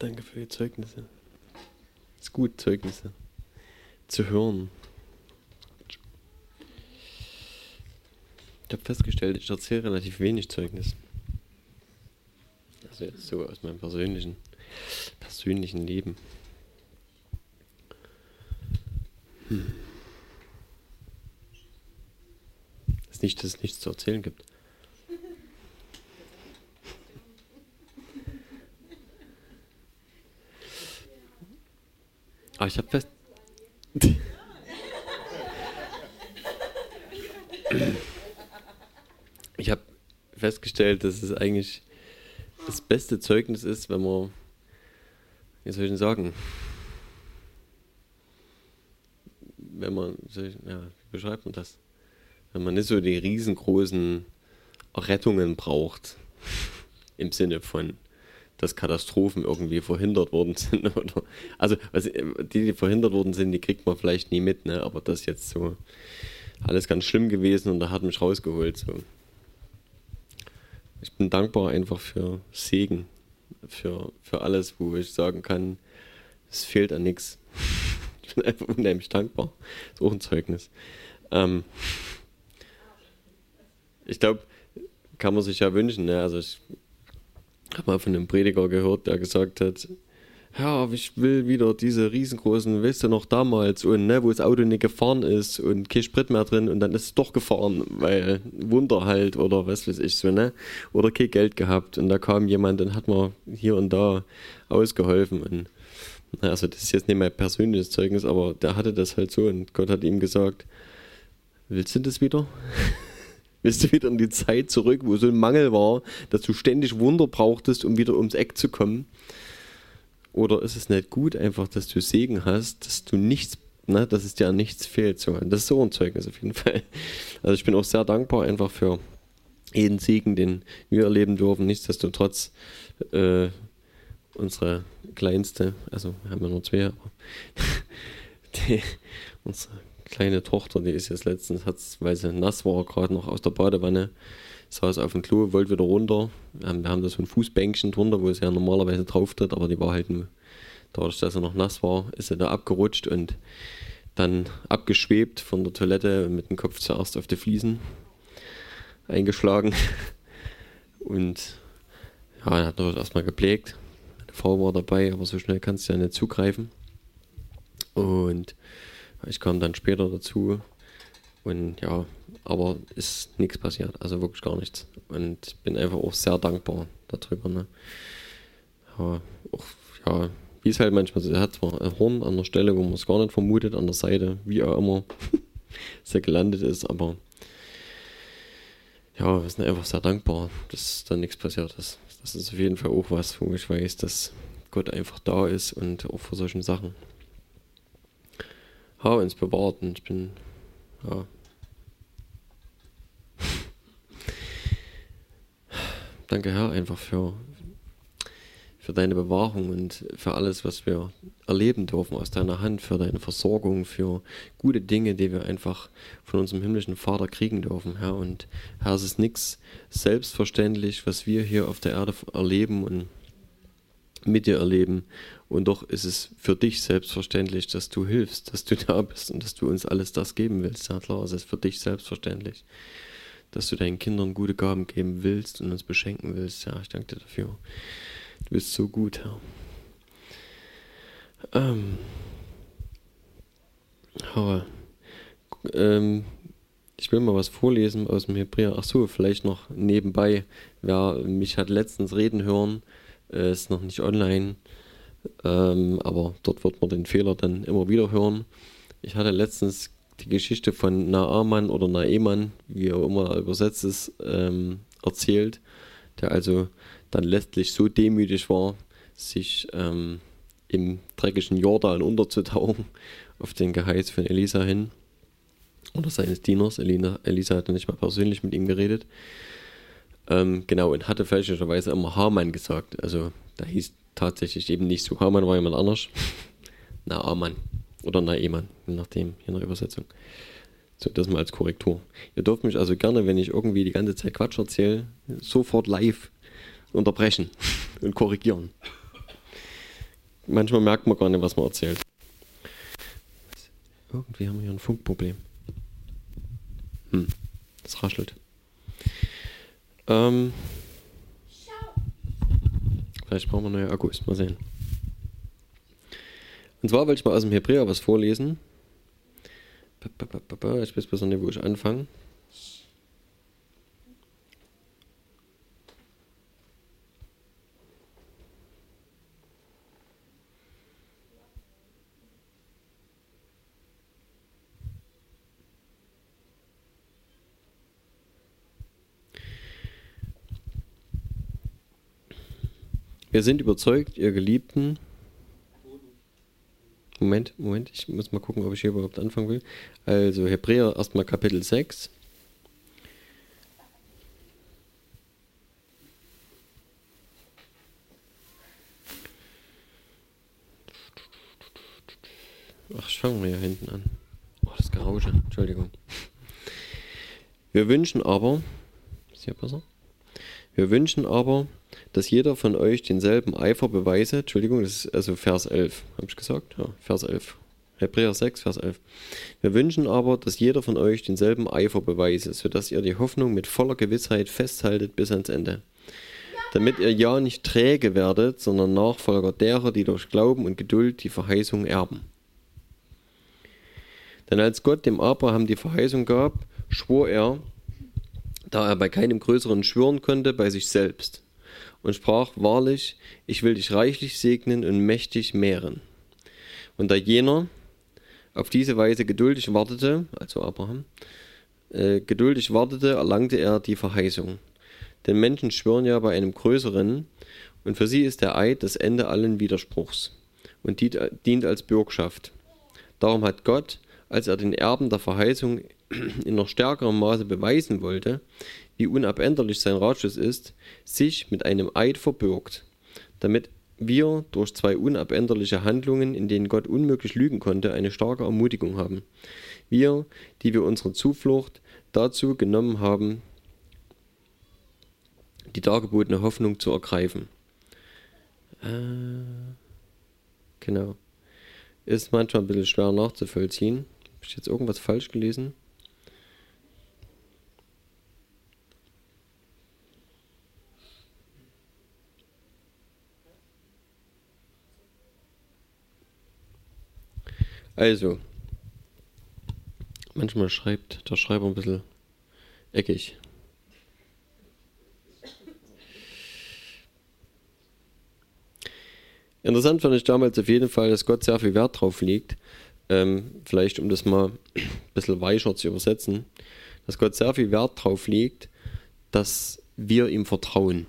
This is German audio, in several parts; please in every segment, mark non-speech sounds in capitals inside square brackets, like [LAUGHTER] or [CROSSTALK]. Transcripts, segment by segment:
Danke für die Zeugnisse. Ist gut, Zeugnisse zu hören. Ich habe festgestellt, ich erzähle relativ wenig Zeugnis. Also jetzt so aus meinem persönlichen, persönlichen Leben. Hm. Ist nicht, dass es nichts zu erzählen gibt. Aber ich habe fest. ich habe festgestellt, dass es eigentlich das beste Zeugnis ist, wenn man, wie soll ich denn sagen, wenn man, ja, wie beschreibt man das? Wenn man nicht so die riesengroßen Rettungen braucht, im Sinne von, dass Katastrophen irgendwie verhindert worden sind. [LAUGHS] Oder, also was, die, die verhindert worden sind, die kriegt man vielleicht nie mit, ne? aber das ist jetzt so alles ganz schlimm gewesen und da hat mich rausgeholt. So. Ich bin dankbar einfach für Segen, für, für alles, wo ich sagen kann, es fehlt an nichts. [LAUGHS] Ich bin einfach unheimlich dankbar. Ist auch ein Zeugnis. Ähm, ich glaube, kann man sich ja wünschen. Ne? Also ich habe mal von einem Prediger gehört, der gesagt hat, ja, ich will wieder diese riesengroßen, weißt du noch damals, und ne, wo das Auto nicht gefahren ist und kein Sprit mehr drin und dann ist es doch gefahren, weil Wunder halt oder was weiß ich so, ne? Oder kein Geld gehabt und da kam jemand und hat mir hier und da ausgeholfen und also das ist jetzt nicht mein persönliches Zeugnis, aber der hatte das halt so und Gott hat ihm gesagt, willst du das wieder? [LAUGHS] Willst du wieder in die Zeit zurück, wo so ein Mangel war, dass du ständig Wunder brauchtest, um wieder ums Eck zu kommen? Oder ist es nicht gut, einfach, dass du Segen hast, dass du nichts, ne, dass es dir an nichts fehlt? So, das ist so ein Zeugnis auf jeden Fall. Also ich bin auch sehr dankbar einfach für jeden Segen, den wir erleben dürfen. Nichtsdestotrotz äh, unsere kleinste, also wir haben ja nur zwei, aber [LAUGHS] die, unsere kleine Tochter, die ist jetzt letztens, hat's, weil sie nass war, gerade noch aus der Badewanne, saß auf dem Klo, wollte wieder runter. Wir haben da so ein Fußbänkchen drunter, wo sie ja normalerweise drauf tritt, aber die war halt nur, dadurch, dass sie noch nass war, ist sie da abgerutscht und dann abgeschwebt von der Toilette mit dem Kopf zuerst auf die Fliesen eingeschlagen. [LAUGHS] Und ja, er hat natürlich erstmal gepflegt. Meine Frau war dabei, aber so schnell kannst du ja nicht zugreifen. Und ich kam dann später dazu und ja, aber ist nichts passiert, also wirklich gar nichts. Und bin einfach auch sehr dankbar darüber. Ne? Ja, auch, ja, wie es halt manchmal so, hat zwar ein Horn an der Stelle, wo man es gar nicht vermutet, an der Seite, wie auch immer [LAUGHS] es gelandet ist, aber ja, wir sind einfach sehr dankbar, dass da nichts passiert ist. Das ist auf jeden Fall auch was, wo ich weiß, dass Gott einfach da ist und auch für solchen Sachen ja, uns bewahrt und ich bin, ja. [LAUGHS] Danke, Herr, einfach für, für deine Bewahrung und für alles, was wir erleben dürfen aus deiner Hand, für deine Versorgung, für gute Dinge, die wir einfach von unserem himmlischen Vater kriegen dürfen, Herr. Und Herr, es ist nichts selbstverständlich, was wir hier auf der Erde erleben und mit dir erleben. Und doch ist es für dich selbstverständlich, dass du hilfst, dass du [LAUGHS] da bist und dass du uns alles das geben willst. Ja klar, es ist für dich selbstverständlich, dass du deinen Kindern gute Gaben geben willst und uns beschenken willst. Ja, ich danke dir dafür. Du bist so gut, Herr. Ähm, aber, ähm, ich will mal was vorlesen aus dem Hebräer. Ach so, vielleicht noch nebenbei. Wer mich hat letztens reden hören, äh, ist noch nicht online, ähm, aber dort wird man den Fehler dann immer wieder hören. Ich hatte letztens die Geschichte von Naaman oder Naeman, wie er immer übersetzt ist, ähm, erzählt, der also dann letztlich so demütig war, sich ähm, im dreckigen Jordan unterzutauchen [LAUGHS] auf den Geheiß von Elisa hin oder seines Dieners. Elina, Elisa hatte nicht mal persönlich mit ihm geredet. Ähm, genau, und hatte fälschlicherweise immer Hamann gesagt. Also da hieß tatsächlich eben nicht so. Hamann war jemand anders. [LAUGHS] Na, Amann. Oder Na, Eman, je nachdem, in der Übersetzung. So, das mal als Korrektur. Ihr dürft mich also gerne, wenn ich irgendwie die ganze Zeit Quatsch erzähle, sofort live unterbrechen [LAUGHS] und korrigieren. manchmal merkt man gar nicht, was man erzählt. Irgendwie haben wir hier ein Funkproblem. Hm, das raschelt. Ähm, vielleicht brauchen wir neue Akkus, mal sehen. Und zwar wollte ich mal aus dem Hebräer was vorlesen. Ich weiß besser nicht, wo ich anfange. Wir sind überzeugt, ihr Geliebten. Moment, Moment, ich muss mal gucken, ob ich hier überhaupt anfangen will. Also Hebräer erstmal Kapitel 6. Ach, ich fange mal hier hinten an. Oh, das Gerausche, Entschuldigung. Wir wünschen aber, ist hier besser? Wir wünschen aber, dass jeder von euch denselben Eifer beweise. Entschuldigung, das ist also Vers 11, habe ich gesagt? Ja, Vers 11. Hebräer 6, Vers 11. Wir wünschen aber, dass jeder von euch denselben Eifer beweise, sodass ihr die Hoffnung mit voller Gewissheit festhaltet bis ans Ende. Damit ihr ja nicht träge werdet, sondern Nachfolger derer, die durch Glauben und Geduld die Verheißung erben. Denn als Gott dem Abraham die Verheißung gab, schwor er, da er bei keinem größeren schwören konnte, bei sich selbst und sprach, wahrlich, ich will dich reichlich segnen und mächtig mehren. Und da jener auf diese Weise geduldig wartete, also Abraham, äh, geduldig wartete, erlangte er die Verheißung. Denn Menschen schwören ja bei einem Größeren, und für sie ist der Eid das Ende allen Widerspruchs und dient als Bürgschaft. Darum hat Gott, als er den Erben der Verheißung in noch stärkerem Maße beweisen wollte, wie unabänderlich sein Ratschluss ist, sich mit einem Eid verbürgt, damit wir durch zwei unabänderliche Handlungen, in denen Gott unmöglich lügen konnte, eine starke Ermutigung haben. Wir, die wir unsere Zuflucht dazu genommen haben, die dargebotene Hoffnung zu ergreifen. Äh, genau. Ist manchmal ein bisschen schwer nachzuvollziehen. Habe ich jetzt irgendwas falsch gelesen? Also, manchmal schreibt der Schreiber ein bisschen eckig. Interessant fand ich damals auf jeden Fall, dass Gott sehr viel Wert drauf legt, ähm, vielleicht um das mal ein bisschen weicher zu übersetzen, dass Gott sehr viel Wert drauf legt, dass wir ihm vertrauen.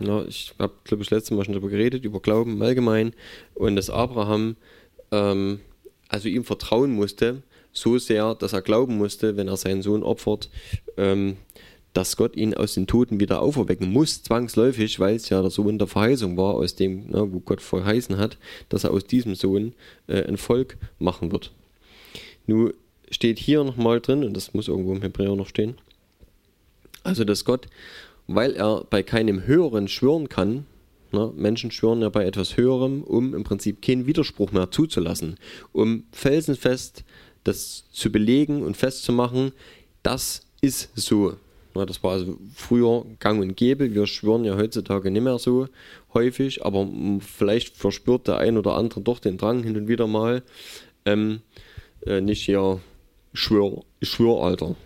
Ja, ich habe, glaube ich, letztes Mal schon darüber geredet, über Glauben im Allgemeinen und dass Abraham ähm, also ihm vertrauen musste, so sehr, dass er glauben musste, wenn er seinen Sohn opfert, ähm, dass Gott ihn aus den Toten wieder auferwecken muss, zwangsläufig, weil es ja der Sohn der Verheißung war, aus dem, ne, wo Gott verheißen hat, dass er aus diesem Sohn äh, ein Volk machen wird. Nun steht hier nochmal drin, und das muss irgendwo im Hebräer noch stehen, also dass Gott, weil er bei keinem Höheren schwören kann, Ne? Menschen schwören ja bei etwas Höherem, um im Prinzip keinen Widerspruch mehr zuzulassen, um felsenfest das zu belegen und festzumachen, das ist so. Ne? Das war also früher gang und gäbe. Wir schwören ja heutzutage nicht mehr so häufig, aber vielleicht verspürt der ein oder andere doch den Drang hin und wieder mal, ähm, äh, nicht hier, schwör, ich schwör, Alter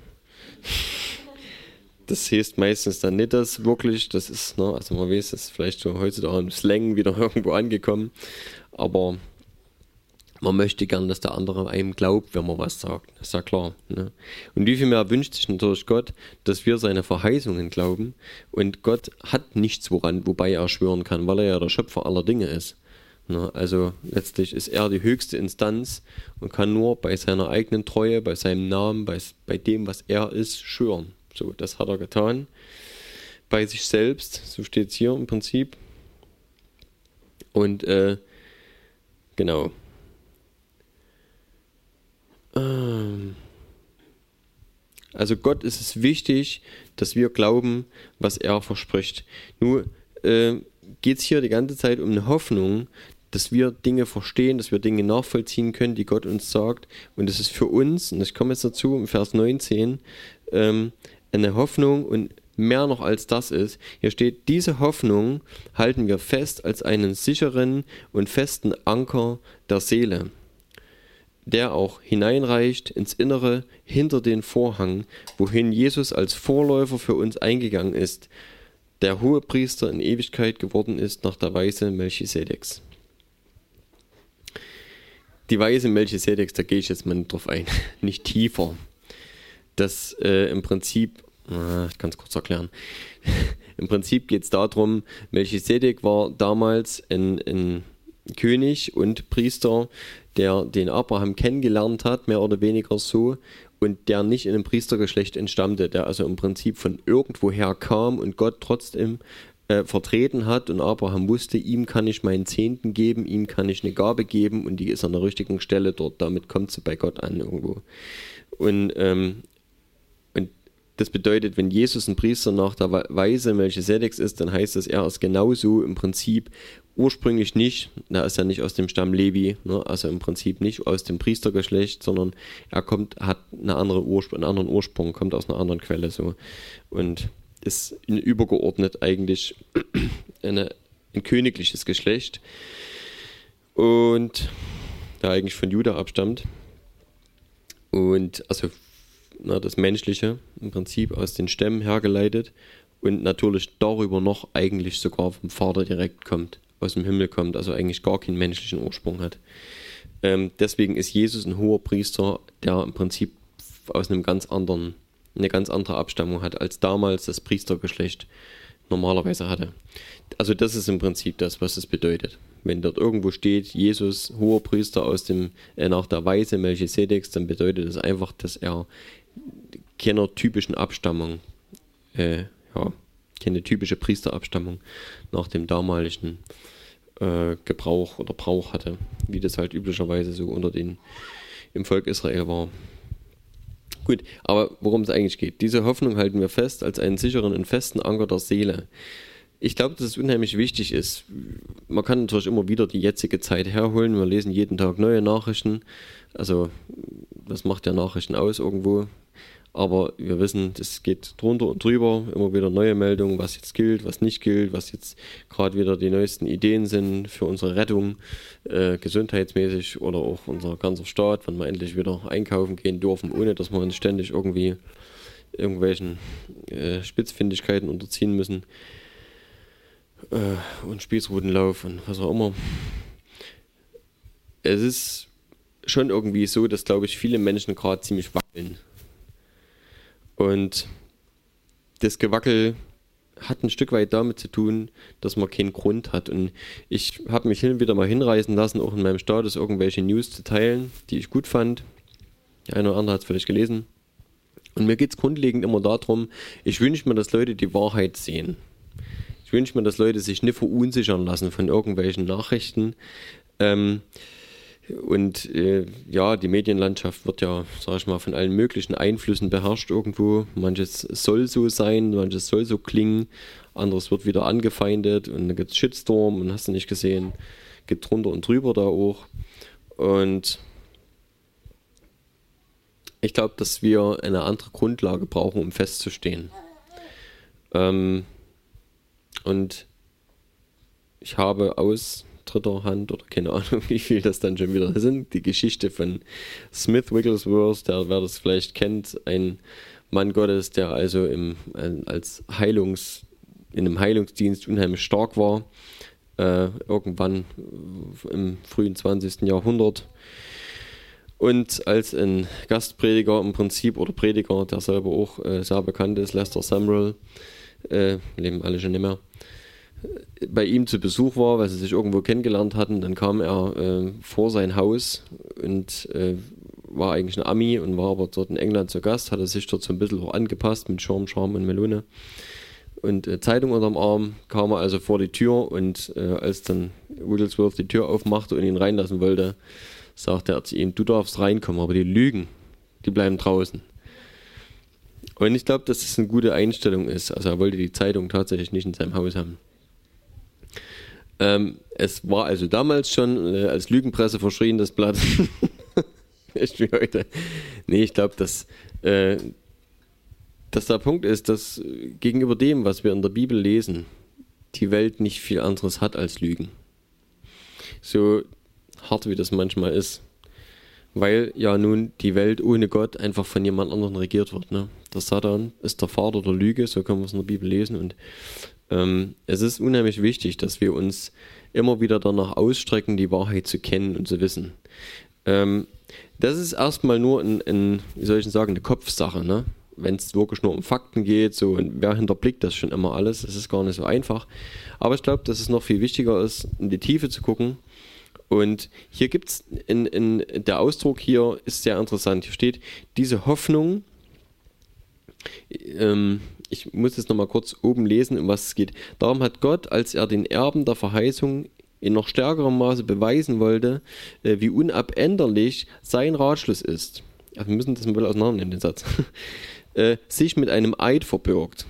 das heißt meistens dann nicht das wirklich. Das ist, ne, also man weiß, das ist vielleicht so heutzutage im Slang wieder [LAUGHS] irgendwo angekommen. Aber man möchte gern, dass der andere einem glaubt, wenn man was sagt. Das ist ja klar. Ne? Und wie viel mehr wünscht sich natürlich Gott, dass wir seine Verheißungen glauben. Und Gott hat nichts, woran, wobei er schwören kann, weil er ja der Schöpfer aller Dinge ist. Ne? Also letztlich ist er die höchste Instanz und kann nur bei seiner eigenen Treue, bei seinem Namen, bei, bei dem, was er ist, schwören. So, das hat er getan. Bei sich selbst, so steht es hier im Prinzip. Und äh, genau. Ähm, also Gott ist es wichtig, dass wir glauben, was er verspricht. Nur äh, geht es hier die ganze Zeit um eine Hoffnung, dass wir Dinge verstehen, dass wir Dinge nachvollziehen können, die Gott uns sagt. Und es ist für uns, und ich komme jetzt dazu im Vers 19, ähm, eine Hoffnung und mehr noch als das ist. Hier steht, diese Hoffnung halten wir fest als einen sicheren und festen Anker der Seele, der auch hineinreicht ins Innere hinter den Vorhang, wohin Jesus als Vorläufer für uns eingegangen ist, der hohe Priester in Ewigkeit geworden ist nach der Weise Melchisedeks. Die Weise Melchisedeks, da gehe ich jetzt mal nicht drauf ein, [LAUGHS] nicht tiefer. Das äh, im Prinzip, äh, ich kann es kurz erklären. [LAUGHS] Im Prinzip geht es darum, Melchisedek war damals ein, ein König und Priester, der den Abraham kennengelernt hat, mehr oder weniger so, und der nicht in einem Priestergeschlecht entstammte, der also im Prinzip von irgendwoher kam und Gott trotzdem äh, vertreten hat und Abraham wusste, ihm kann ich meinen Zehnten geben, ihm kann ich eine Gabe geben und die ist an der richtigen Stelle dort, damit kommt sie bei Gott an irgendwo. Und, ähm, das bedeutet, wenn Jesus ein Priester nach der Weise Melchisedeks ist, dann heißt das, er ist genauso im Prinzip ursprünglich nicht, er ist ja nicht aus dem Stamm Levi, ne, also im Prinzip nicht aus dem Priestergeschlecht, sondern er kommt, hat eine andere Ursprung, einen anderen Ursprung, kommt aus einer anderen Quelle so. Und ist übergeordnet eigentlich [CLEARS THROAT] eine, ein königliches Geschlecht und der eigentlich von Juda abstammt. Und also na, das Menschliche im Prinzip aus den Stämmen hergeleitet und natürlich darüber noch eigentlich sogar vom Vater direkt kommt, aus dem Himmel kommt, also eigentlich gar keinen menschlichen Ursprung hat. Ähm, deswegen ist Jesus ein hoher Priester, der im Prinzip aus einem ganz anderen eine ganz andere Abstammung hat, als damals das Priestergeschlecht normalerweise hatte. Also das ist im Prinzip das, was es bedeutet. Wenn dort irgendwo steht, Jesus, hoher Priester aus dem, äh, nach der Weise Melchisedeks, dann bedeutet das einfach, dass er keiner typischen Abstammung, äh, ja, keine typische Priesterabstammung nach dem damaligen äh, Gebrauch oder Brauch hatte, wie das halt üblicherweise so unter den im Volk Israel war. Gut, aber worum es eigentlich geht. Diese Hoffnung halten wir fest als einen sicheren und festen Anker der Seele. Ich glaube, dass es unheimlich wichtig ist. Man kann natürlich immer wieder die jetzige Zeit herholen. Wir lesen jeden Tag neue Nachrichten. Also, das macht ja Nachrichten aus irgendwo. Aber wir wissen, das geht drunter und drüber, immer wieder neue Meldungen, was jetzt gilt, was nicht gilt, was jetzt gerade wieder die neuesten Ideen sind für unsere Rettung, äh, gesundheitsmäßig oder auch unser ganzer Staat, wenn wir endlich wieder einkaufen gehen dürfen, ohne dass wir uns ständig irgendwie irgendwelchen äh, Spitzfindigkeiten unterziehen müssen äh, und Spießrutenlauf und was auch immer. Es ist schon irgendwie so, dass, glaube ich, viele Menschen gerade ziemlich wackeln und das Gewackel hat ein Stück weit damit zu tun, dass man keinen Grund hat. Und ich habe mich hin und wieder mal hinreißen lassen, auch in meinem Status irgendwelche News zu teilen, die ich gut fand. Der eine oder andere hat es vielleicht gelesen. Und mir geht es grundlegend immer darum, ich wünsche mir, dass Leute die Wahrheit sehen. Ich wünsche mir, dass Leute sich nicht verunsichern lassen von irgendwelchen Nachrichten. Ähm, und äh, ja, die Medienlandschaft wird ja, sag ich mal, von allen möglichen Einflüssen beherrscht irgendwo. Manches soll so sein, manches soll so klingen, anderes wird wieder angefeindet und dann gibt es Shitstorm und hast du nicht gesehen, geht drunter und drüber da auch. Und ich glaube, dass wir eine andere Grundlage brauchen, um festzustehen. Ähm, und ich habe aus dritter Hand oder keine Ahnung, [LAUGHS] wie viel das dann schon wieder sind. Die Geschichte von Smith Wigglesworth, der wer das vielleicht kennt, ein Mann Gottes, der also im, als Heilungs, in einem Heilungsdienst unheimlich stark war, äh, irgendwann im frühen 20. Jahrhundert. Und als ein Gastprediger im Prinzip oder Prediger, der selber auch äh, sehr bekannt ist, Lester Samuel, äh, leben alle schon nicht mehr, bei ihm zu Besuch war, weil sie sich irgendwo kennengelernt hatten. Dann kam er äh, vor sein Haus und äh, war eigentlich ein Ami und war aber dort in England zu Gast, hatte sich dort so ein bisschen auch angepasst mit Schirm, Charme und Melone. Und äh, Zeitung unterm Arm kam er also vor die Tür und äh, als dann Wigglesworth die Tür aufmachte und ihn reinlassen wollte, sagte er zu ihm, du darfst reinkommen, aber die lügen, die bleiben draußen. Und ich glaube, dass das eine gute Einstellung ist. Also er wollte die Zeitung tatsächlich nicht in seinem Haus haben. Ähm, es war also damals schon äh, als Lügenpresse verschrien, das Blatt. [LAUGHS] Echt wie heute. Nee, ich glaube, dass, äh, dass der Punkt ist, dass gegenüber dem, was wir in der Bibel lesen, die Welt nicht viel anderes hat als Lügen. So hart wie das manchmal ist. Weil ja nun die Welt ohne Gott einfach von jemand anderem regiert wird. Ne? Der Satan ist der Vater der Lüge, so können wir es in der Bibel lesen. Und ähm, es ist unheimlich wichtig, dass wir uns immer wieder danach ausstrecken, die Wahrheit zu kennen und zu wissen. Ähm, das ist erstmal nur ein, ein, wie soll ich sagen, eine Kopfsache. Ne? Wenn es wirklich nur um Fakten geht, so und wer hinterblickt das schon immer alles, das ist gar nicht so einfach. Aber ich glaube, dass es noch viel wichtiger ist, in die Tiefe zu gucken und hier gibt es, der Ausdruck hier ist sehr interessant. Hier steht, diese Hoffnung, ähm, ich muss jetzt nochmal kurz oben lesen, um was es geht. Darum hat Gott, als er den Erben der Verheißung in noch stärkerem Maße beweisen wollte, äh, wie unabänderlich sein Ratschluss ist. Also wir müssen das mal auseinandernehmen, den Satz. [LAUGHS] äh, sich mit einem Eid verbirgt.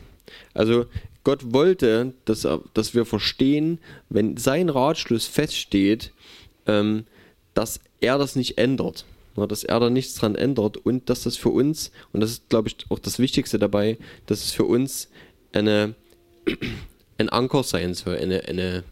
Also Gott wollte, dass, er, dass wir verstehen, wenn sein Ratschluss feststeht, ähm, dass er das nicht ändert. Ja, dass er da nichts dran ändert und dass das für uns, und das ist, glaube ich, auch das Wichtigste dabei, dass es für uns eine, [CLEARS THROAT] ein Anker sein soll, eine, eine,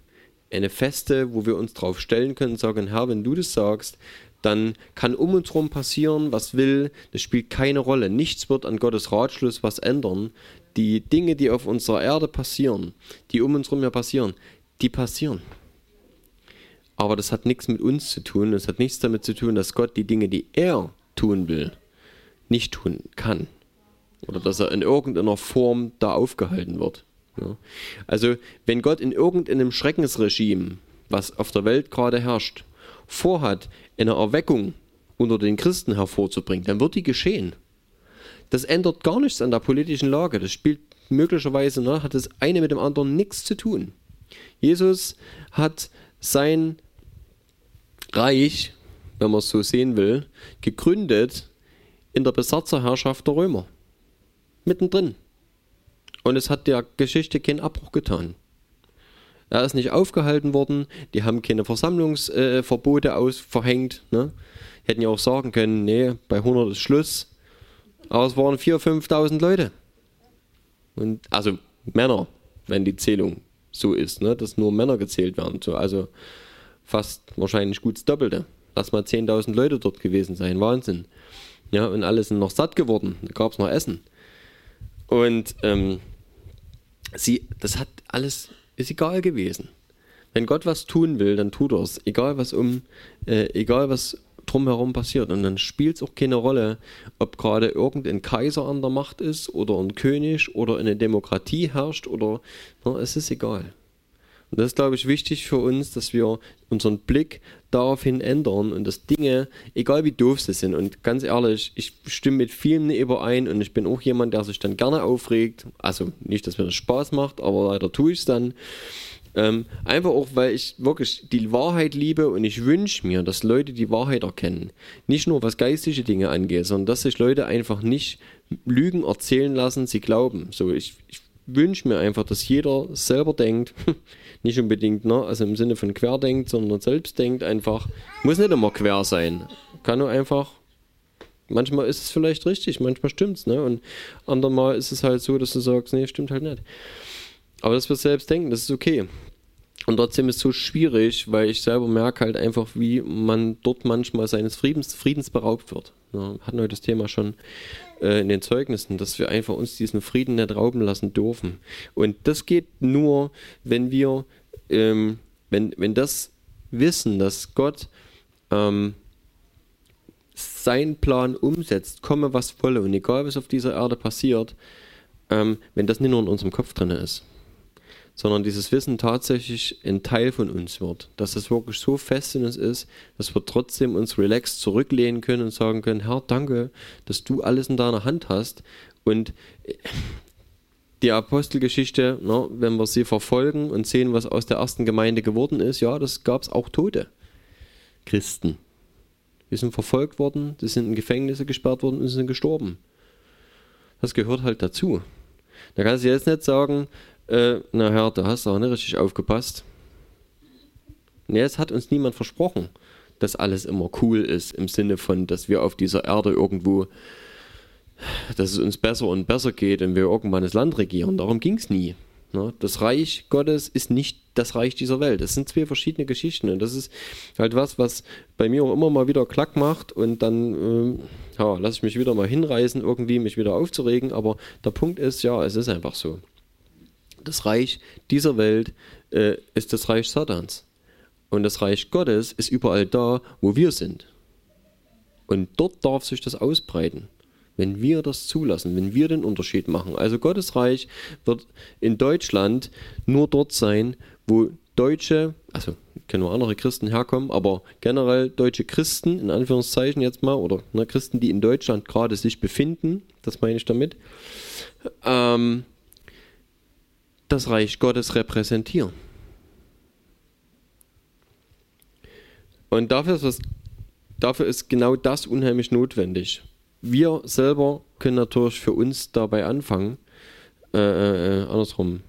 eine Feste, wo wir uns drauf stellen können und sagen, Herr, wenn du das sagst, dann kann um uns herum passieren, was will, das spielt keine Rolle. Nichts wird an Gottes Ratschluss was ändern. Die Dinge, die auf unserer Erde passieren, die um uns herum ja passieren, die passieren. Aber das hat nichts mit uns zu tun. Es hat nichts damit zu tun, dass Gott die Dinge, die er tun will, nicht tun kann. Oder dass er in irgendeiner Form da aufgehalten wird. Ja. Also, wenn Gott in irgendeinem Schreckensregime, was auf der Welt gerade herrscht, vorhat, eine Erweckung unter den Christen hervorzubringen, dann wird die geschehen. Das ändert gar nichts an der politischen Lage. Das spielt möglicherweise, ne, hat das eine mit dem anderen nichts zu tun. Jesus hat sein Reich, wenn man es so sehen will, gegründet in der Besatzerherrschaft der Römer. Mittendrin. Und es hat der Geschichte keinen Abbruch getan. Er ist nicht aufgehalten worden, die haben keine Versammlungsverbote äh, verhängt. Ne? Hätten ja auch sagen können, nee, bei 100 ist Schluss. Aber es waren 4.000, 5.000 Leute. Und, also Männer, wenn die Zählung so ist, ne? dass nur Männer gezählt werden. So, also fast wahrscheinlich gut das Doppelte. Lass mal 10.000 Leute dort gewesen sein. Wahnsinn. Ja, und alle sind noch satt geworden. Da gab es noch Essen. Und ähm, sie, das hat alles, ist egal gewesen. Wenn Gott was tun will, dann tut er es. Egal was um, äh, egal was drumherum passiert. Und dann spielt es auch keine Rolle, ob gerade irgendein Kaiser an der Macht ist oder ein König oder eine Demokratie herrscht oder na, es ist egal. Und das ist, glaube ich, wichtig für uns, dass wir unseren Blick daraufhin ändern und dass Dinge, egal wie doof sie sind, und ganz ehrlich, ich stimme mit vielen überein und ich bin auch jemand, der sich dann gerne aufregt. Also nicht, dass mir das Spaß macht, aber leider tue ich es dann. Ähm, einfach auch, weil ich wirklich die Wahrheit liebe und ich wünsche mir, dass Leute die Wahrheit erkennen. Nicht nur was geistige Dinge angeht, sondern dass sich Leute einfach nicht Lügen erzählen lassen, sie glauben. So, ich, ich wünsche mir einfach, dass jeder selber denkt, [LAUGHS] nicht unbedingt, ne, also im Sinne von quer denkt, sondern selbst denkt einfach, muss nicht immer quer sein. Kann nur einfach, manchmal ist es vielleicht richtig, manchmal stimmt's, ne? Und andermal ist es halt so, dass du sagst, nee, stimmt halt nicht. Aber dass wir selbst denken, das ist okay. Und trotzdem ist es so schwierig, weil ich selber merke halt einfach, wie man dort manchmal seines Friedens, Friedens beraubt wird. Ja, hatten heute das Thema schon äh, in den Zeugnissen, dass wir einfach uns diesen Frieden nicht rauben lassen dürfen. Und das geht nur, wenn wir, ähm, wenn, wenn das wissen, dass Gott ähm, seinen Plan umsetzt, komme was wolle und egal was auf dieser Erde passiert, ähm, wenn das nicht nur in unserem Kopf drin ist sondern dieses Wissen tatsächlich ein Teil von uns wird. Dass es wirklich so fest in uns ist, dass wir trotzdem uns relaxed zurücklehnen können und sagen können, Herr, danke, dass du alles in deiner Hand hast. Und äh, die Apostelgeschichte, na, wenn wir sie verfolgen und sehen, was aus der ersten Gemeinde geworden ist, ja, das gab es auch Tote. Christen. Die sind verfolgt worden, die sind in Gefängnisse gesperrt worden und sind gestorben. Das gehört halt dazu. Da kannst du jetzt nicht sagen, äh, na Herr, da hast du auch nicht richtig aufgepasst. Nee, es hat uns niemand versprochen, dass alles immer cool ist, im Sinne von, dass wir auf dieser Erde irgendwo, dass es uns besser und besser geht und wir irgendwann das Land regieren. Darum ging es nie. Ne? Das Reich Gottes ist nicht das Reich dieser Welt. Das sind zwei verschiedene Geschichten und das ist halt was, was bei mir auch immer mal wieder Klack macht und dann ähm, ja, lasse ich mich wieder mal hinreißen, irgendwie mich wieder aufzuregen. Aber der Punkt ist, ja, es ist einfach so. Das Reich dieser Welt äh, ist das Reich Satans. Und das Reich Gottes ist überall da, wo wir sind. Und dort darf sich das ausbreiten wenn wir das zulassen, wenn wir den Unterschied machen. Also Gottes Reich wird in Deutschland nur dort sein, wo Deutsche, also können nur andere Christen herkommen, aber generell deutsche Christen, in Anführungszeichen jetzt mal, oder ne, Christen, die in Deutschland gerade sich befinden, das meine ich damit, ähm, das Reich Gottes repräsentieren. Und dafür ist, was, dafür ist genau das unheimlich notwendig wir selber können natürlich für uns dabei anfangen, äh, äh, andersrum,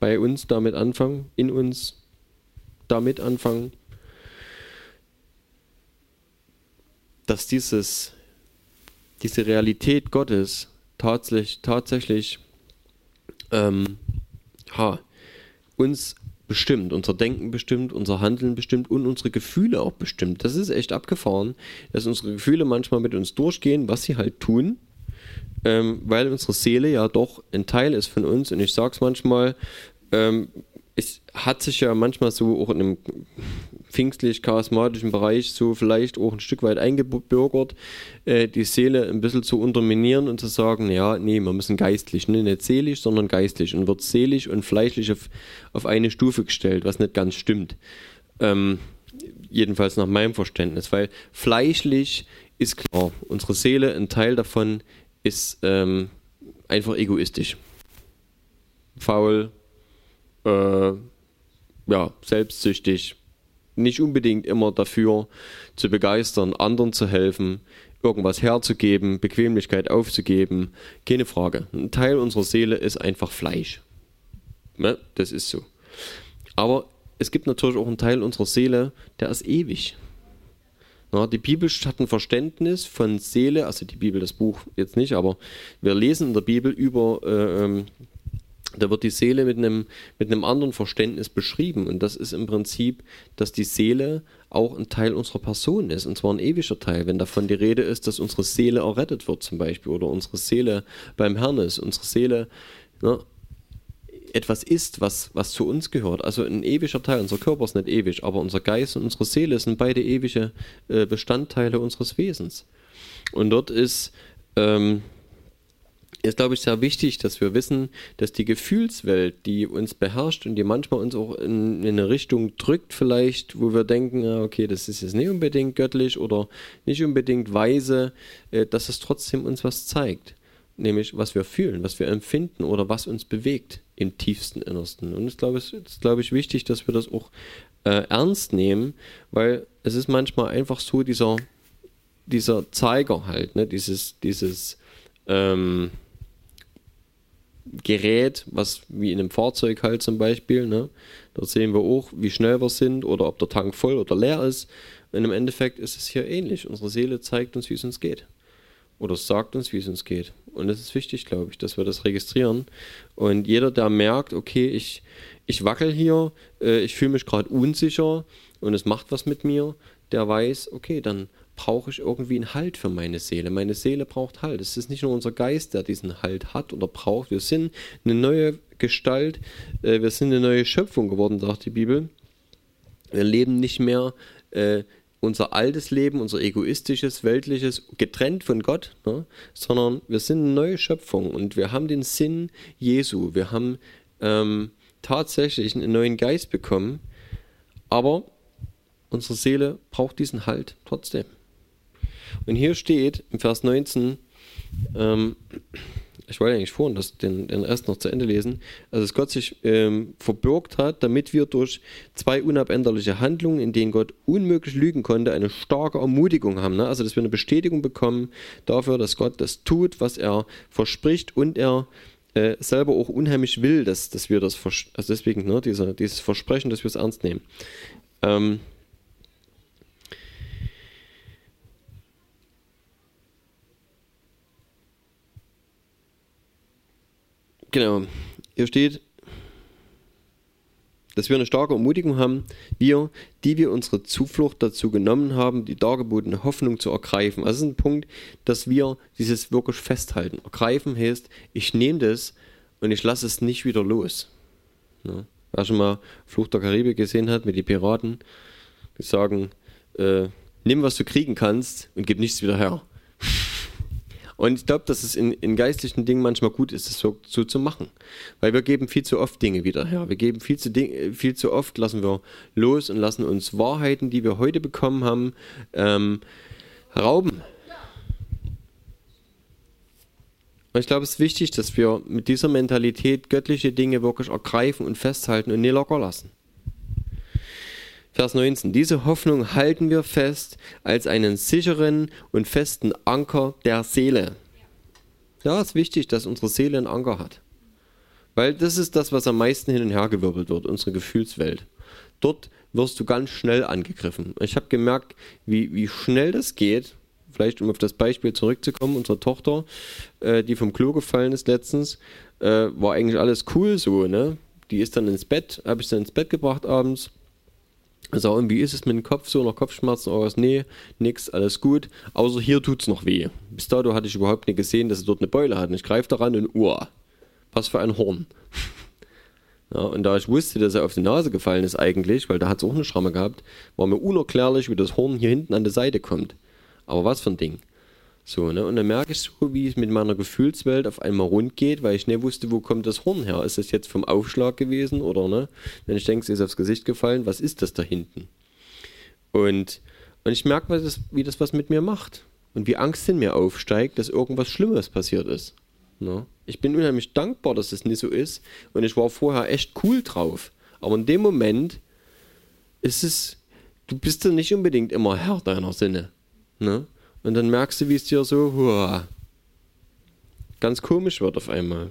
bei uns damit anfangen, in uns damit anfangen, dass dieses, diese Realität Gottes tatsächlich, tatsächlich ähm, ha, uns bestimmt, unser Denken bestimmt, unser Handeln bestimmt und unsere Gefühle auch bestimmt. Das ist echt abgefahren, dass unsere Gefühle manchmal mit uns durchgehen, was sie halt tun, ähm, weil unsere Seele ja doch ein Teil ist von uns und ich sag's manchmal, ähm, es hat sich ja manchmal so auch in einem pfingstlich-charismatischen Bereich so vielleicht auch ein Stück weit eingebürgert, äh, die Seele ein bisschen zu unterminieren und zu sagen, ja, nee, wir müssen geistlich, ne? nicht seelisch, sondern geistlich und wird seelisch und fleischlich auf, auf eine Stufe gestellt, was nicht ganz stimmt. Ähm, jedenfalls nach meinem Verständnis, weil fleischlich ist klar, unsere Seele, ein Teil davon ist ähm, einfach egoistisch. Faul, äh, ja, selbstsüchtig, nicht unbedingt immer dafür zu begeistern, anderen zu helfen, irgendwas herzugeben, Bequemlichkeit aufzugeben, keine Frage. Ein Teil unserer Seele ist einfach Fleisch. Ne? Das ist so. Aber es gibt natürlich auch einen Teil unserer Seele, der ist ewig. Na, die Bibel hat ein Verständnis von Seele, also die Bibel, das Buch jetzt nicht, aber wir lesen in der Bibel über äh, ähm, da wird die Seele mit einem, mit einem anderen Verständnis beschrieben. Und das ist im Prinzip, dass die Seele auch ein Teil unserer Person ist, und zwar ein ewiger Teil. Wenn davon die Rede ist, dass unsere Seele errettet wird, zum Beispiel, oder unsere Seele beim Herrn ist, unsere Seele ne, etwas ist, was, was zu uns gehört. Also ein ewiger Teil. Unser Körper ist nicht ewig, aber unser Geist und unsere Seele sind beide ewige äh, Bestandteile unseres Wesens. Und dort ist. Ähm, ist, glaube ich, sehr wichtig, dass wir wissen, dass die Gefühlswelt, die uns beherrscht und die manchmal uns auch in, in eine Richtung drückt, vielleicht, wo wir denken, ja, okay, das ist jetzt nicht unbedingt göttlich oder nicht unbedingt weise, äh, dass es trotzdem uns was zeigt. Nämlich, was wir fühlen, was wir empfinden oder was uns bewegt im tiefsten Innersten. Und ich glaube, es ist, glaube ich, wichtig, dass wir das auch äh, ernst nehmen, weil es ist manchmal einfach so dieser, dieser Zeiger halt, ne? dieses, dieses, ähm, Gerät, was wie in einem Fahrzeug halt zum Beispiel, ne? Dort sehen wir auch, wie schnell wir sind oder ob der Tank voll oder leer ist. Und im Endeffekt ist es hier ähnlich. Unsere Seele zeigt uns, wie es uns geht. Oder sagt uns, wie es uns geht. Und es ist wichtig, glaube ich, dass wir das registrieren. Und jeder, der merkt, okay, ich, ich wackel hier, äh, ich fühle mich gerade unsicher und es macht was mit mir, der weiß, okay, dann brauche ich irgendwie einen Halt für meine Seele. Meine Seele braucht Halt. Es ist nicht nur unser Geist, der diesen Halt hat oder braucht. Wir sind eine neue Gestalt, äh, wir sind eine neue Schöpfung geworden, sagt die Bibel. Wir leben nicht mehr äh, unser altes Leben, unser egoistisches, weltliches, getrennt von Gott, ne? sondern wir sind eine neue Schöpfung und wir haben den Sinn Jesu. Wir haben ähm, tatsächlich einen neuen Geist bekommen, aber unsere Seele braucht diesen Halt trotzdem. Und hier steht im Vers 19, ähm, ich wollte eigentlich vorhin das, den, den Rest noch zu Ende lesen, also dass Gott sich ähm, verbürgt hat, damit wir durch zwei unabänderliche Handlungen, in denen Gott unmöglich lügen konnte, eine starke Ermutigung haben. Ne? Also dass wir eine Bestätigung bekommen dafür, dass Gott das tut, was er verspricht und er äh, selber auch unheimlich will, dass, dass wir das, also deswegen ne, dieser, dieses Versprechen, dass wir es ernst nehmen. Ähm, genau, hier steht, dass wir eine starke Ermutigung haben, wir, die wir unsere Zuflucht dazu genommen haben, die dargebotene Hoffnung zu ergreifen. Also das ist ein Punkt, dass wir dieses wirklich festhalten. Ergreifen heißt, ich nehme das und ich lasse es nicht wieder los. Ja. Wer schon mal Flucht der Karibik gesehen hat mit den Piraten, die sagen, äh, nimm was du kriegen kannst und gib nichts wieder her. Und ich glaube, dass es in, in geistlichen Dingen manchmal gut ist, es so, so, zu machen. Weil wir geben viel zu oft Dinge wieder her. Wir geben viel zu, viel zu oft, lassen wir los und lassen uns Wahrheiten, die wir heute bekommen haben, ähm, rauben. Und ich glaube, es ist wichtig, dass wir mit dieser Mentalität göttliche Dinge wirklich ergreifen und festhalten und nie locker lassen. Vers 19. Diese Hoffnung halten wir fest als einen sicheren und festen Anker der Seele. Ja, ist wichtig, dass unsere Seele einen Anker hat. Weil das ist das, was am meisten hin und her gewirbelt wird, unsere Gefühlswelt. Dort wirst du ganz schnell angegriffen. Ich habe gemerkt, wie, wie schnell das geht. Vielleicht, um auf das Beispiel zurückzukommen, unsere Tochter, äh, die vom Klo gefallen ist letztens, äh, war eigentlich alles cool so, ne? Die ist dann ins Bett, habe ich sie ins Bett gebracht abends so, und wie ist es mit dem Kopf? So, noch Kopfschmerzen oder was? Nee, nix, alles gut. Außer hier tut es noch weh. Bis dato hatte ich überhaupt nicht gesehen, dass er dort eine Beule hat. Und ich greife daran und, uah, was für ein Horn. [LAUGHS] Ja, und da ich wusste, dass er auf die Nase gefallen ist eigentlich, weil da hat es auch eine Schramme gehabt, war mir unerklärlich, wie das Horn hier hinten an der Seite kommt. Aber was für ein Ding. So, ne? Und dann merke ich so, wie es mit meiner Gefühlswelt auf einmal rund geht, weil ich nicht wusste, wo kommt das Horn her. Ist das jetzt vom Aufschlag gewesen oder ne? Wenn ich denke, es ist aufs Gesicht gefallen, was ist das da hinten? Und, und ich merke, was das, wie das was mit mir macht. Und wie Angst in mir aufsteigt, dass irgendwas Schlimmes passiert ist. Ne? Ich bin unheimlich dankbar, dass das nicht so ist. Und ich war vorher echt cool drauf. Aber in dem Moment ist es, du bist ja nicht unbedingt immer Herr deiner Sinne. Ne? Und dann merkst du, wie es dir so huah, ganz komisch wird auf einmal.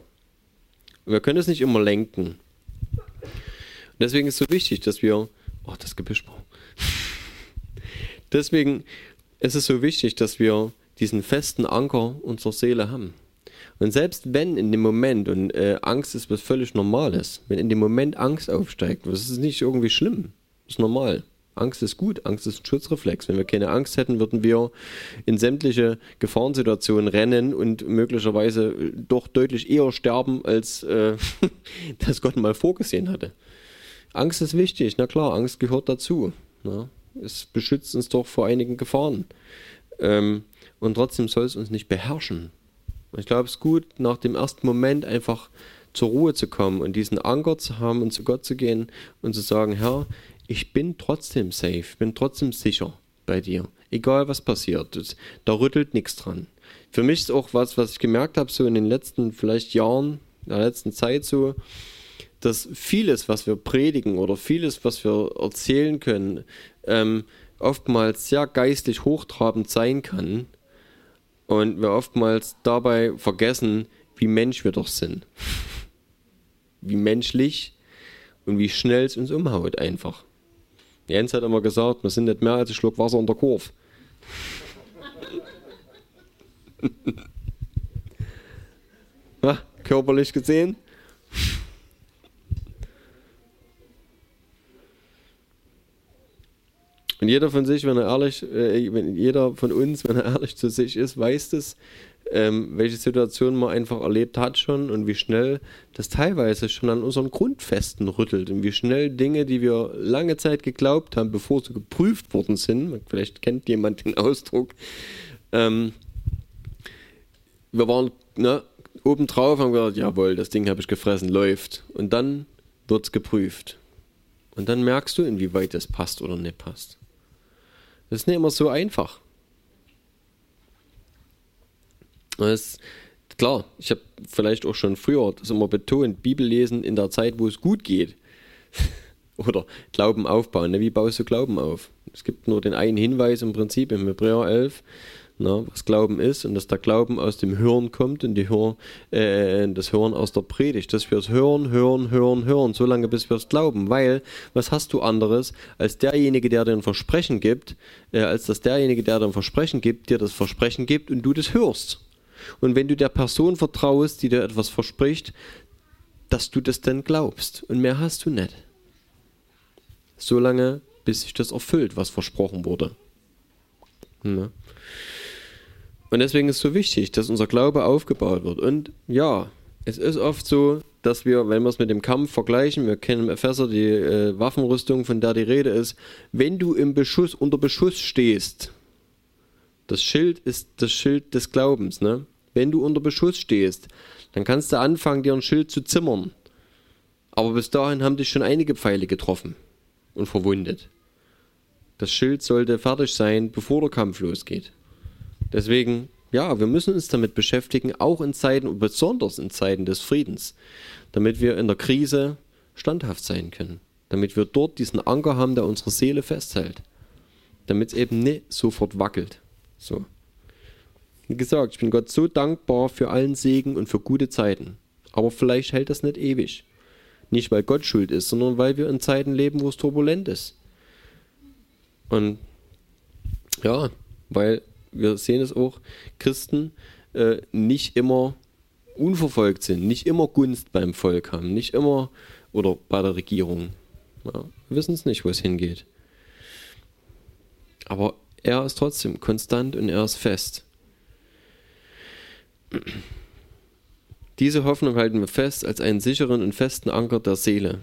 Und wir können es nicht immer lenken. Und deswegen ist es so wichtig, dass wir. Oh, das Gebüsch. [LAUGHS] deswegen ist es so wichtig, dass wir diesen festen Anker unserer Seele haben. Und selbst wenn in dem Moment, und äh, Angst ist was völlig Normales, wenn in dem Moment Angst aufsteigt, das ist nicht irgendwie schlimm, das ist normal. Angst ist gut, Angst ist ein Schutzreflex. Wenn wir keine Angst hätten, würden wir in sämtliche Gefahrensituationen rennen und möglicherweise doch deutlich eher sterben, als äh, [LAUGHS] das Gott mal vorgesehen hatte. Angst ist wichtig, na klar, Angst gehört dazu. Na? Es beschützt uns doch vor einigen Gefahren. Ähm, und trotzdem soll es uns nicht beherrschen. Ich glaube, es ist gut, nach dem ersten Moment einfach zur Ruhe zu kommen und diesen Anker zu haben und zu Gott zu gehen und zu sagen, Herr, ich bin trotzdem safe, bin trotzdem sicher bei dir. Egal was passiert, da rüttelt nichts dran. Für mich ist auch was, was ich gemerkt habe, so in den letzten vielleicht Jahren, in der letzten Zeit so, dass vieles, was wir predigen oder vieles, was wir erzählen können, ähm, oftmals sehr geistlich hochtrabend sein kann und wir oftmals dabei vergessen, wie Mensch wir doch sind. [LAUGHS] wie menschlich und wie schnell es uns umhaut einfach. Jens hat immer gesagt, wir sind nicht mehr als ein Schluck Wasser in der Kurve. [LAUGHS] Na, körperlich gesehen. Und jeder von sich, wenn er ehrlich, äh, wenn jeder von uns, wenn er ehrlich zu sich ist, weiß das, ähm, welche Situation man einfach erlebt hat schon und wie schnell das teilweise schon an unseren Grundfesten rüttelt und wie schnell Dinge, die wir lange Zeit geglaubt haben, bevor sie geprüft worden sind, vielleicht kennt jemand den Ausdruck, ähm, wir waren ne, oben drauf, haben gesagt, jawohl, das Ding habe ich gefressen, läuft. Und dann wird es geprüft. Und dann merkst du, inwieweit das passt oder nicht passt. Das ist nicht immer so einfach. Das, klar, ich habe vielleicht auch schon früher das immer betont, Bibel lesen in der Zeit, wo es gut geht. [LAUGHS] Oder Glauben aufbauen. Ne? Wie baust du Glauben auf? Es gibt nur den einen Hinweis im Prinzip im Hebräer 11, na, was Glauben ist und dass der Glauben aus dem Hören kommt und die Hör, äh, das Hören aus der Predigt, dass wir es hören, hören, hören, hören, so lange bis wir es glauben, weil was hast du anderes als derjenige, der dir ein Versprechen gibt, äh, als dass derjenige, der dir ein Versprechen gibt, dir das Versprechen gibt und du das hörst. Und wenn du der Person vertraust, die dir etwas verspricht, dass du das dann glaubst und mehr hast du nicht. So lange, bis sich das erfüllt, was versprochen wurde. Ne? Und deswegen ist es so wichtig, dass unser Glaube aufgebaut wird. Und ja, es ist oft so, dass wir, wenn wir es mit dem Kampf vergleichen, wir kennen im Epheser die äh, Waffenrüstung, von der die Rede ist, wenn du im Beschuss, unter Beschuss stehst, das Schild ist das Schild des Glaubens, ne? Wenn du unter Beschuss stehst, dann kannst du anfangen, dir ein Schild zu zimmern. Aber bis dahin haben dich schon einige Pfeile getroffen und verwundet. Das Schild sollte fertig sein, bevor der Kampf losgeht. Deswegen, ja, wir müssen uns damit beschäftigen, auch in Zeiten und besonders in Zeiten des Friedens, damit wir in der Krise standhaft sein können. Damit wir dort diesen Anker haben, der unsere Seele festhält. Damit es eben nicht sofort wackelt. So. Wie gesagt, ich bin Gott so dankbar für allen Segen und für gute Zeiten. Aber vielleicht hält das nicht ewig. Nicht, weil Gott schuld ist, sondern weil wir in Zeiten leben, wo es turbulent ist. Und ja, weil wir sehen es auch, Christen äh, nicht immer unverfolgt sind, nicht immer Gunst beim Volk haben, nicht immer oder bei der Regierung. Ja, wir wissen es nicht, wo es hingeht. Aber er ist trotzdem konstant und er ist fest. Diese Hoffnung halten wir fest als einen sicheren und festen Anker der Seele,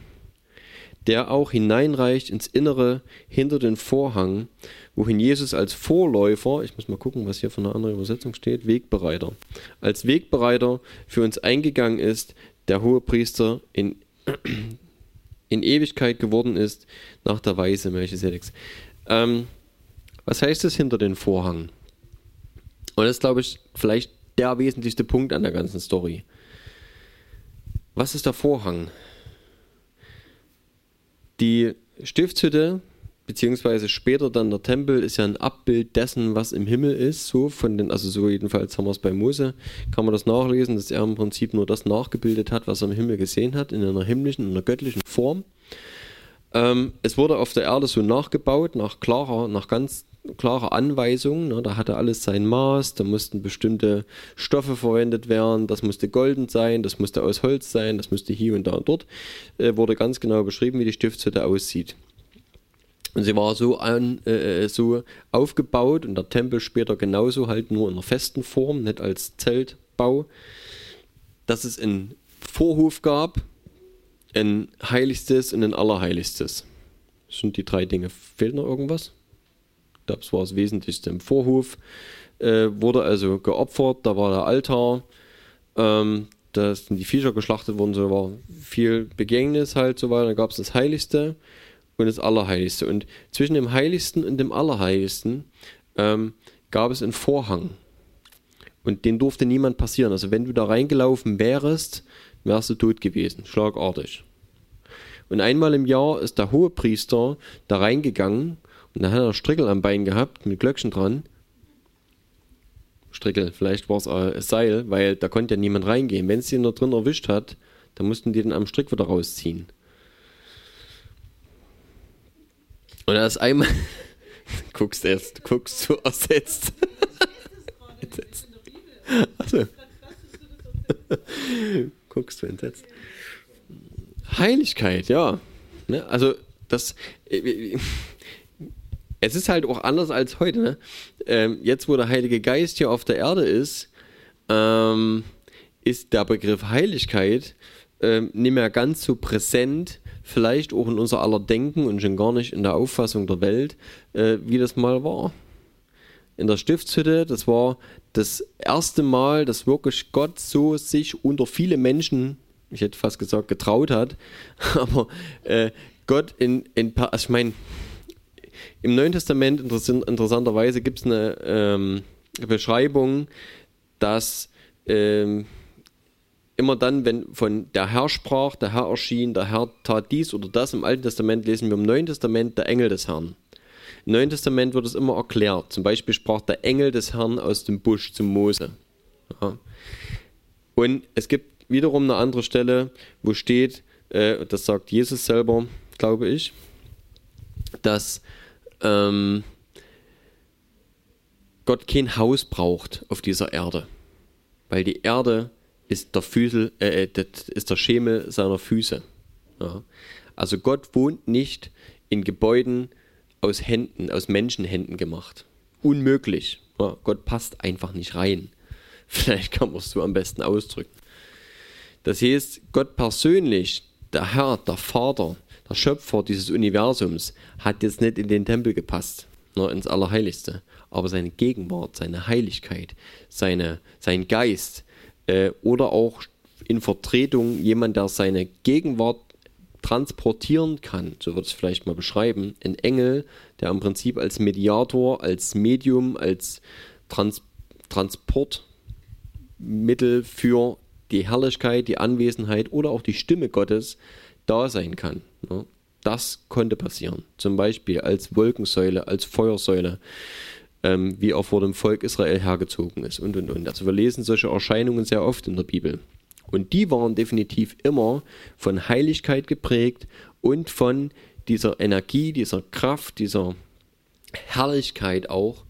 der auch hineinreicht ins Innere hinter den Vorhang, wohin Jesus als Vorläufer, ich muss mal gucken, was hier von einer anderen Übersetzung steht, Wegbereiter, als Wegbereiter für uns eingegangen ist, der hohe Priester in, in Ewigkeit geworden ist, nach der Weise Melchisedeks. Ähm, was heißt es hinter den Vorhang? Und das glaube ich, vielleicht der wesentlichste Punkt an der ganzen Story. Was ist der Vorhang? Die Stiftshütte, beziehungsweise später dann der Tempel, ist ja ein Abbild dessen, was im Himmel ist. So von den, also so jedenfalls haben wir es bei Mose, kann man das nachlesen, dass er im Prinzip nur das nachgebildet hat, was er im Himmel gesehen hat, in einer himmlischen, in einer göttlichen Form. Ähm, es wurde auf der Erde so nachgebaut, nach klarer, nach ganz klare Anweisungen. Ne? Da hatte alles sein Maß, da mussten bestimmte Stoffe verwendet werden, das musste golden sein, das musste aus Holz sein, das musste hier und da und dort. Äh, wurde ganz genau beschrieben, wie die Stiftshütte aussieht. Und sie war so, an, äh, so aufgebaut und der Tempel später genauso, halt nur in einer festen Form, nicht als Zeltbau, dass es einen Vorhof gab, ein Heiligstes und ein Allerheiligstes. Das sind die drei Dinge. Fehlt noch irgendwas? Das war das Wesentlichste im Vorhof. Äh, wurde also geopfert, da war der Altar, ähm, da sind die Viecher geschlachtet worden, so war viel Begängnis halt so weiter. Dann gab es das Heiligste und das Allerheiligste. Und zwischen dem Heiligsten und dem Allerheiligsten ähm, gab es einen Vorhang. Und den durfte niemand passieren. Also wenn du da reingelaufen wärst, wärst du tot gewesen, schlagartig. Und einmal im Jahr ist der Hohepriester da reingegangen und dann hat er Strickel am Bein gehabt mit Glöckchen dran. Strickel, vielleicht war es ein Seil, weil da konnte ja niemand reingehen. Wenn es ihn da drin erwischt hat, dann mussten die den am Strick wieder rausziehen. Und er ist einmal. [LAUGHS] guckst erst, guckst so ersetzt. [LAUGHS] entsetzt. Also. [LAUGHS] guckst du entsetzt. Heiligkeit, ja. Ne? Also, das. Äh, es ist halt auch anders als heute. Ne? Ähm, jetzt, wo der Heilige Geist hier auf der Erde ist, ähm, ist der Begriff Heiligkeit ähm, nicht mehr ganz so präsent, vielleicht auch in unser aller Denken und schon gar nicht in der Auffassung der Welt, äh, wie das mal war. In der Stiftshütte, das war das erste Mal, dass wirklich Gott so sich unter viele Menschen, ich hätte fast gesagt, getraut hat, [LAUGHS] aber äh, Gott in, in also ich meine, im Neuen Testament interessanterweise gibt es eine ähm, Beschreibung, dass ähm, immer dann, wenn von der Herr sprach, der Herr erschien, der Herr tat dies oder das, im Alten Testament lesen wir im Neuen Testament der Engel des Herrn. Im Neuen Testament wird es immer erklärt. Zum Beispiel sprach der Engel des Herrn aus dem Busch zum Mose. Ja. Und es gibt wiederum eine andere Stelle, wo steht, äh, das sagt Jesus selber, glaube ich, dass ähm, Gott kein Haus braucht auf dieser Erde, weil die Erde ist der, Füßel, äh, äh ist der Schemel seiner Füße. Ja. Also Gott wohnt nicht in Gebäuden aus Händen, aus Menschenhänden gemacht. Unmöglich. Ja, Gott passt einfach nicht rein. [LAUGHS] Vielleicht kann man es so am besten ausdrücken. Das heißt, Gott persönlich, der Herr, der Vater, der Schöpfer dieses Universums, hat jetzt nicht in den Tempel gepasst, nur ins Allerheiligste. Aber seine Gegenwart, seine Heiligkeit, seine, sein Geist äh, oder auch in Vertretung jemand, der seine Gegenwart transportieren kann, so wird es vielleicht mal beschreiben, ein Engel, der im Prinzip als Mediator, als Medium, als Trans Transportmittel für die Herrlichkeit, die Anwesenheit oder auch die Stimme Gottes da sein kann. Das konnte passieren. Zum Beispiel als Wolkensäule, als Feuersäule, ähm, wie er vor dem Volk Israel hergezogen ist und und und. Also wir lesen solche Erscheinungen sehr oft in der Bibel. Und die waren definitiv immer von Heiligkeit geprägt und von dieser Energie, dieser Kraft, dieser Herrlichkeit auch,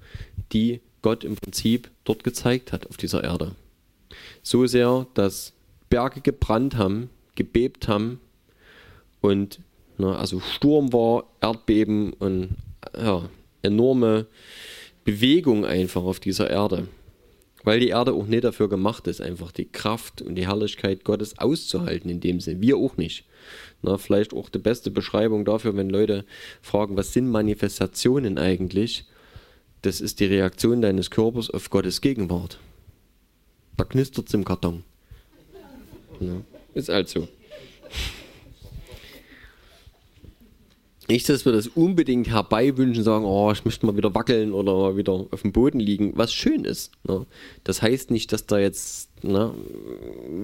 die Gott im Prinzip dort gezeigt hat auf dieser Erde. So sehr, dass Berge gebrannt haben, gebebt haben und na, also Sturm war, Erdbeben und ja, enorme Bewegung einfach auf dieser Erde. Weil die Erde auch nicht dafür gemacht ist, einfach die Kraft und die Herrlichkeit Gottes auszuhalten in dem Sinn. Wir auch nicht. Na, vielleicht auch die beste Beschreibung dafür, wenn Leute fragen, was sind Manifestationen eigentlich? Das ist die Reaktion deines Körpers auf Gottes Gegenwart. Da knistert es im Karton. Ja, ist also. Nicht, dass wir das unbedingt herbeiwünschen, sagen, oh, ich möchte mal wieder wackeln oder mal wieder auf dem Boden liegen, was schön ist. Ne? Das heißt nicht, dass da jetzt ne,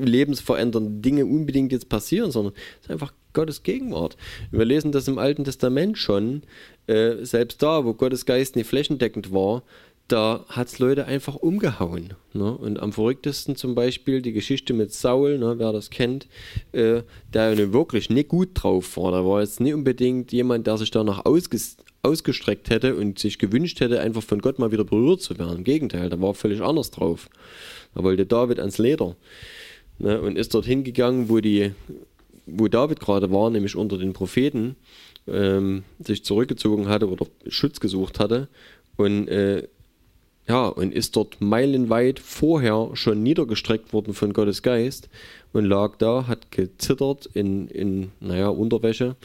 lebensverändernde Dinge unbedingt jetzt passieren, sondern es ist einfach Gottes Gegenwart. Wir lesen das im Alten Testament schon, äh, selbst da, wo Gottes Geist nicht flächendeckend war, da hat es Leute einfach umgehauen. Ne? Und am verrücktesten zum Beispiel die Geschichte mit Saul, ne, wer das kennt, äh, der wirklich nicht gut drauf war. Da war jetzt nicht unbedingt jemand, der sich danach ausges ausgestreckt hätte und sich gewünscht hätte, einfach von Gott mal wieder berührt zu werden. Im Gegenteil, da war völlig anders drauf. Da wollte David ans Leder ne? und ist dorthin gegangen, wo, die, wo David gerade war, nämlich unter den Propheten, ähm, sich zurückgezogen hatte oder Schutz gesucht hatte und äh, ja, und ist dort meilenweit vorher schon niedergestreckt worden von Gottes Geist und lag da, hat gezittert in, in naja, Unterwäsche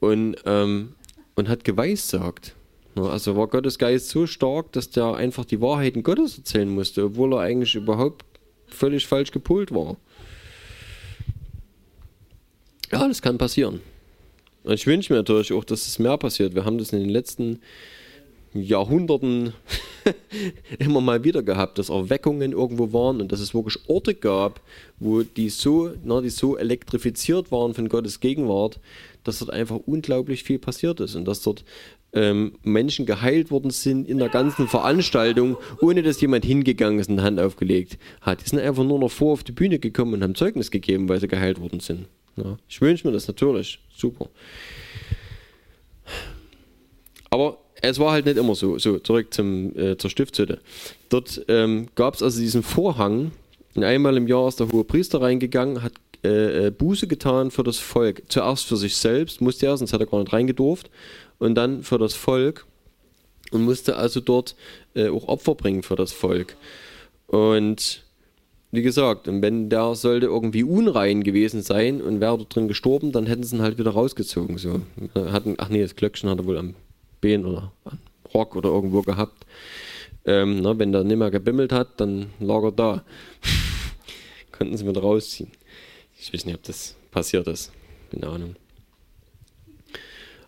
und, ähm, und hat geweissagt. Also war Gottes Geist so stark, dass der einfach die Wahrheiten Gottes erzählen musste, obwohl er eigentlich überhaupt völlig falsch gepolt war. Ja, das kann passieren. Und ich wünsche mir natürlich auch, dass es mehr passiert. Wir haben das in den letzten Jahrhunderten [LAUGHS] immer mal wieder gehabt, dass Erweckungen irgendwo waren und dass es wirklich Orte gab, wo die so, na, die so elektrifiziert waren von Gottes Gegenwart, dass dort einfach unglaublich viel passiert ist und dass dort ähm, Menschen geheilt worden sind in der ganzen Veranstaltung, ohne dass jemand hingegangen ist und eine Hand aufgelegt hat. Die sind einfach nur noch vor auf die Bühne gekommen und haben Zeugnis gegeben, weil sie geheilt worden sind. Ja, ich wünsche mir das natürlich. Super. Aber es war halt nicht immer so. So, zurück zum, äh, zur Stiftshütte. Dort ähm, gab es also diesen Vorhang. Und einmal im Jahr ist der hohe Priester reingegangen, hat äh, äh, Buße getan für das Volk. Zuerst für sich selbst, musste er, sonst hat er gar nicht reingedurft. Und dann für das Volk. Und musste also dort äh, auch Opfer bringen für das Volk. Und wie gesagt, und wenn der sollte irgendwie unrein gewesen sein und wäre dort drin gestorben, dann hätten sie ihn halt wieder rausgezogen. So. Hatten, ach nee, das Glöckchen hat er wohl am Bein oder Rock oder irgendwo gehabt. Ähm, na, wenn der nicht mehr gebimmelt hat, dann lag er da. [LAUGHS] Konnten sie wieder rausziehen. Ich weiß nicht, ob das passiert ist. Keine Ahnung.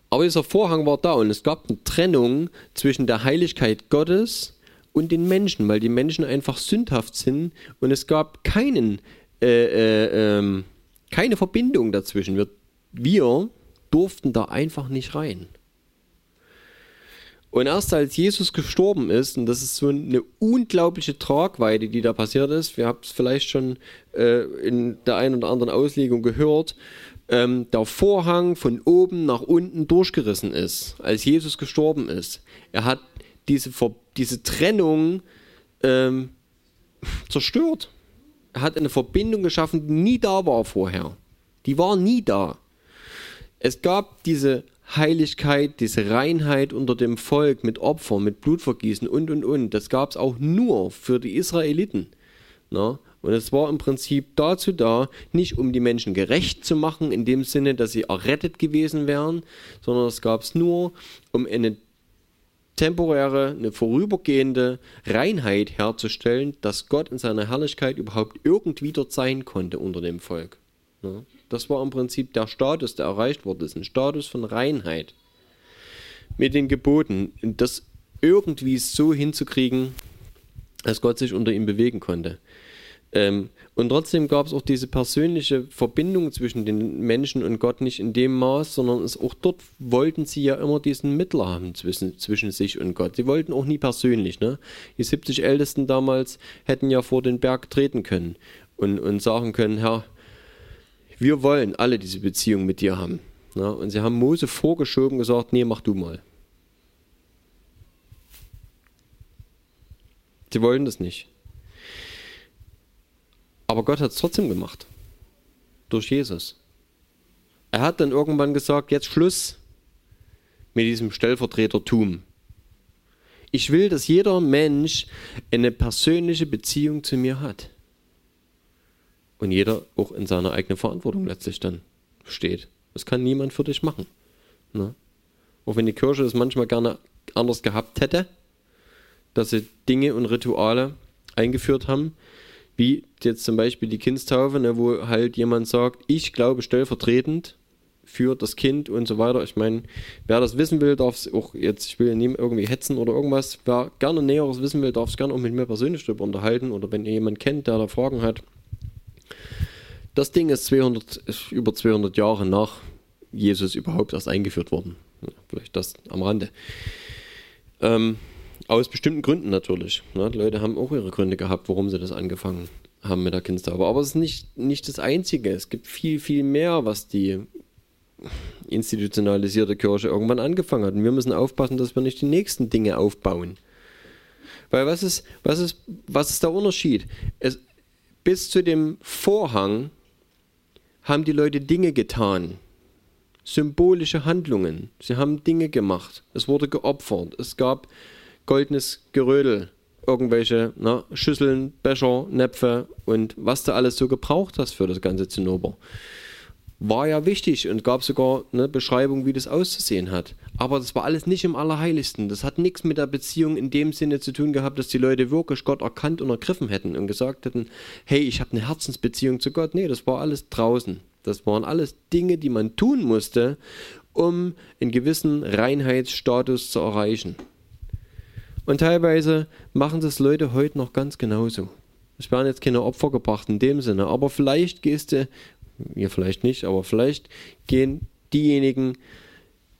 Aber dieser Vorhang war da und es gab eine Trennung zwischen der Heiligkeit Gottes und den Menschen, weil die Menschen einfach sündhaft sind und es gab keinen, äh, äh, äh, keine Verbindung dazwischen. Wir, wir durften da einfach nicht rein. Und erst als Jesus gestorben ist, und das ist so eine unglaubliche Tragweite, die da passiert ist, wir haben es vielleicht schon äh, in der einen oder anderen Auslegung gehört, ähm, der Vorhang von oben nach unten durchgerissen ist, als Jesus gestorben ist. Er hat diese, diese Trennung ähm, zerstört. Er hat eine Verbindung geschaffen, die nie da war vorher. Die war nie da. Es gab diese Heiligkeit, diese Reinheit unter dem Volk mit Opfern, mit Blutvergießen und und und. Das gab es auch nur für die Israeliten. Na? Und es war im Prinzip dazu da, nicht um die Menschen gerecht zu machen, in dem Sinne, dass sie errettet gewesen wären, sondern es gab es nur, um eine temporäre, eine vorübergehende Reinheit herzustellen, dass Gott in seiner Herrlichkeit überhaupt irgendwie dort sein konnte unter dem Volk. Ja, das war im Prinzip der Status, der erreicht wurde, ist ein Status von Reinheit. Mit den Geboten, das irgendwie so hinzukriegen, dass Gott sich unter ihm bewegen konnte. Ähm, und trotzdem gab es auch diese persönliche Verbindung zwischen den Menschen und Gott nicht in dem Maß, sondern es, auch dort wollten sie ja immer diesen Mittler haben zwischen, zwischen sich und Gott. Sie wollten auch nie persönlich. Ne? Die 70 Ältesten damals hätten ja vor den Berg treten können und, und sagen können, Herr, wir wollen alle diese Beziehung mit dir haben. Ne? Und sie haben Mose vorgeschoben gesagt, nee, mach du mal. Sie wollen das nicht. Aber Gott hat es trotzdem gemacht. Durch Jesus. Er hat dann irgendwann gesagt, jetzt Schluss mit diesem Stellvertretertum. Ich will, dass jeder Mensch eine persönliche Beziehung zu mir hat. Und jeder auch in seiner eigenen Verantwortung letztlich dann steht. Das kann niemand für dich machen. Ne? Auch wenn die Kirche das manchmal gerne anders gehabt hätte, dass sie Dinge und Rituale eingeführt haben, wie jetzt zum Beispiel die Kindstaufe, ne, wo halt jemand sagt, ich glaube stellvertretend für das Kind und so weiter. Ich meine, wer das wissen will, darf es auch jetzt, ich will nie irgendwie hetzen oder irgendwas, wer gerne Näheres wissen will, darf es gerne auch mit mir persönlich darüber unterhalten oder wenn ihr jemanden kennt, der da Fragen hat. Das Ding ist 200, ist über 200 Jahre nach Jesus überhaupt erst eingeführt worden. Vielleicht das am Rande. Ähm, aus bestimmten Gründen natürlich. Ne? Die Leute haben auch ihre Gründe gehabt, warum sie das angefangen haben mit der Kindstaufe. Aber es ist nicht, nicht das Einzige. Es gibt viel, viel mehr, was die institutionalisierte Kirche irgendwann angefangen hat. Und wir müssen aufpassen, dass wir nicht die nächsten Dinge aufbauen. Weil was ist, was ist, was ist der Unterschied? Es, bis zu dem Vorhang haben die Leute Dinge getan. Symbolische Handlungen. Sie haben Dinge gemacht. Es wurde geopfert. Es gab goldenes Gerödel, irgendwelche na, Schüsseln, Becher, Näpfe und was du alles so gebraucht hast für das ganze Zinnober. War ja wichtig und gab sogar eine Beschreibung, wie das auszusehen hat. Aber das war alles nicht im Allerheiligsten. Das hat nichts mit der Beziehung in dem Sinne zu tun gehabt, dass die Leute wirklich Gott erkannt und ergriffen hätten und gesagt hätten, hey, ich habe eine Herzensbeziehung zu Gott. Nee, das war alles draußen. Das waren alles Dinge, die man tun musste, um einen gewissen Reinheitsstatus zu erreichen. Und teilweise machen das Leute heute noch ganz genauso. Es werden jetzt keine Opfer gebracht in dem Sinne, aber vielleicht gehst du, ihr vielleicht nicht, aber vielleicht gehen diejenigen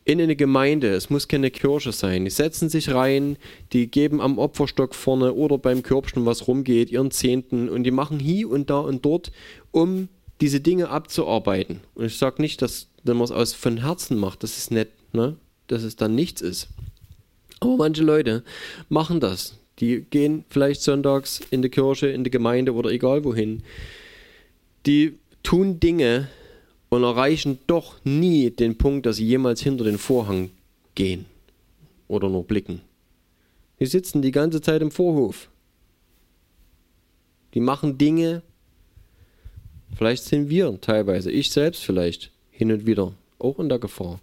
in eine Gemeinde, es muss keine Kirche sein, die setzen sich rein, die geben am Opferstock vorne oder beim Körbchen, was rumgeht, ihren Zehnten und die machen hier und da und dort, um diese Dinge abzuarbeiten. Und ich sage nicht, dass wenn man es aus von Herzen macht, das ist nett, ne? dass es dann nichts ist. Aber manche Leute machen das. Die gehen vielleicht sonntags in die Kirche, in die Gemeinde oder egal wohin. Die tun Dinge und erreichen doch nie den Punkt, dass sie jemals hinter den Vorhang gehen oder nur blicken. Die sitzen die ganze Zeit im Vorhof. Die machen Dinge, vielleicht sind wir teilweise, ich selbst vielleicht, hin und wieder auch in der Gefahr,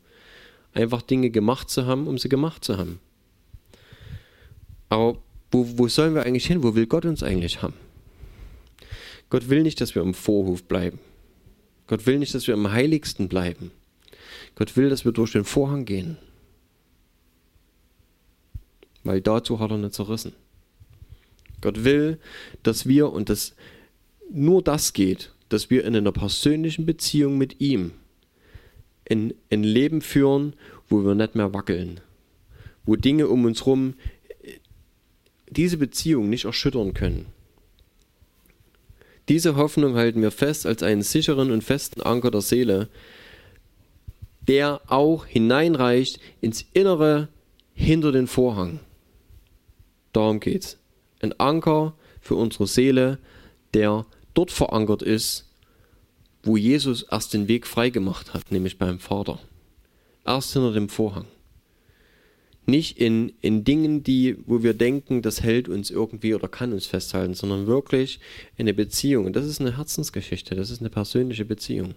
einfach Dinge gemacht zu haben, um sie gemacht zu haben. Aber wo, wo sollen wir eigentlich hin? Wo will Gott uns eigentlich haben? Gott will nicht, dass wir im Vorhof bleiben. Gott will nicht, dass wir im Heiligsten bleiben. Gott will, dass wir durch den Vorhang gehen. Weil dazu hat er nicht zerrissen. Gott will, dass wir, und das nur das geht, dass wir in einer persönlichen Beziehung mit ihm ein, ein Leben führen, wo wir nicht mehr wackeln, wo Dinge um uns herum diese Beziehung nicht erschüttern können. Diese Hoffnung halten wir fest als einen sicheren und festen Anker der Seele, der auch hineinreicht ins Innere hinter den Vorhang. Darum geht's. Ein Anker für unsere Seele, der dort verankert ist, wo Jesus erst den Weg freigemacht hat, nämlich beim Vater. Erst hinter dem Vorhang. Nicht in, in Dingen, die, wo wir denken, das hält uns irgendwie oder kann uns festhalten, sondern wirklich in eine Beziehung. Und das ist eine Herzensgeschichte, das ist eine persönliche Beziehung.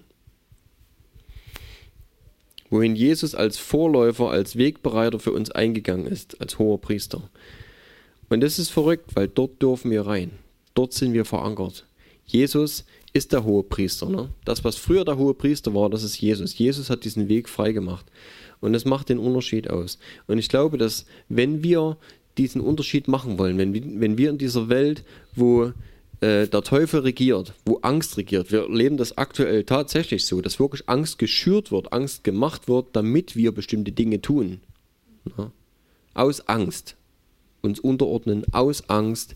Wohin Jesus als Vorläufer, als Wegbereiter für uns eingegangen ist, als hoher Priester. Und das ist verrückt, weil dort dürfen wir rein. Dort sind wir verankert. Jesus ist der hohe Priester. Ne? Das, was früher der hohe Priester war, das ist Jesus. Jesus hat diesen Weg freigemacht. Und das macht den Unterschied aus. Und ich glaube, dass wenn wir diesen Unterschied machen wollen, wenn, wenn wir in dieser Welt, wo äh, der Teufel regiert, wo Angst regiert, wir leben das aktuell tatsächlich so, dass wirklich Angst geschürt wird, Angst gemacht wird, damit wir bestimmte Dinge tun. Ja? Aus Angst. Uns unterordnen, aus Angst,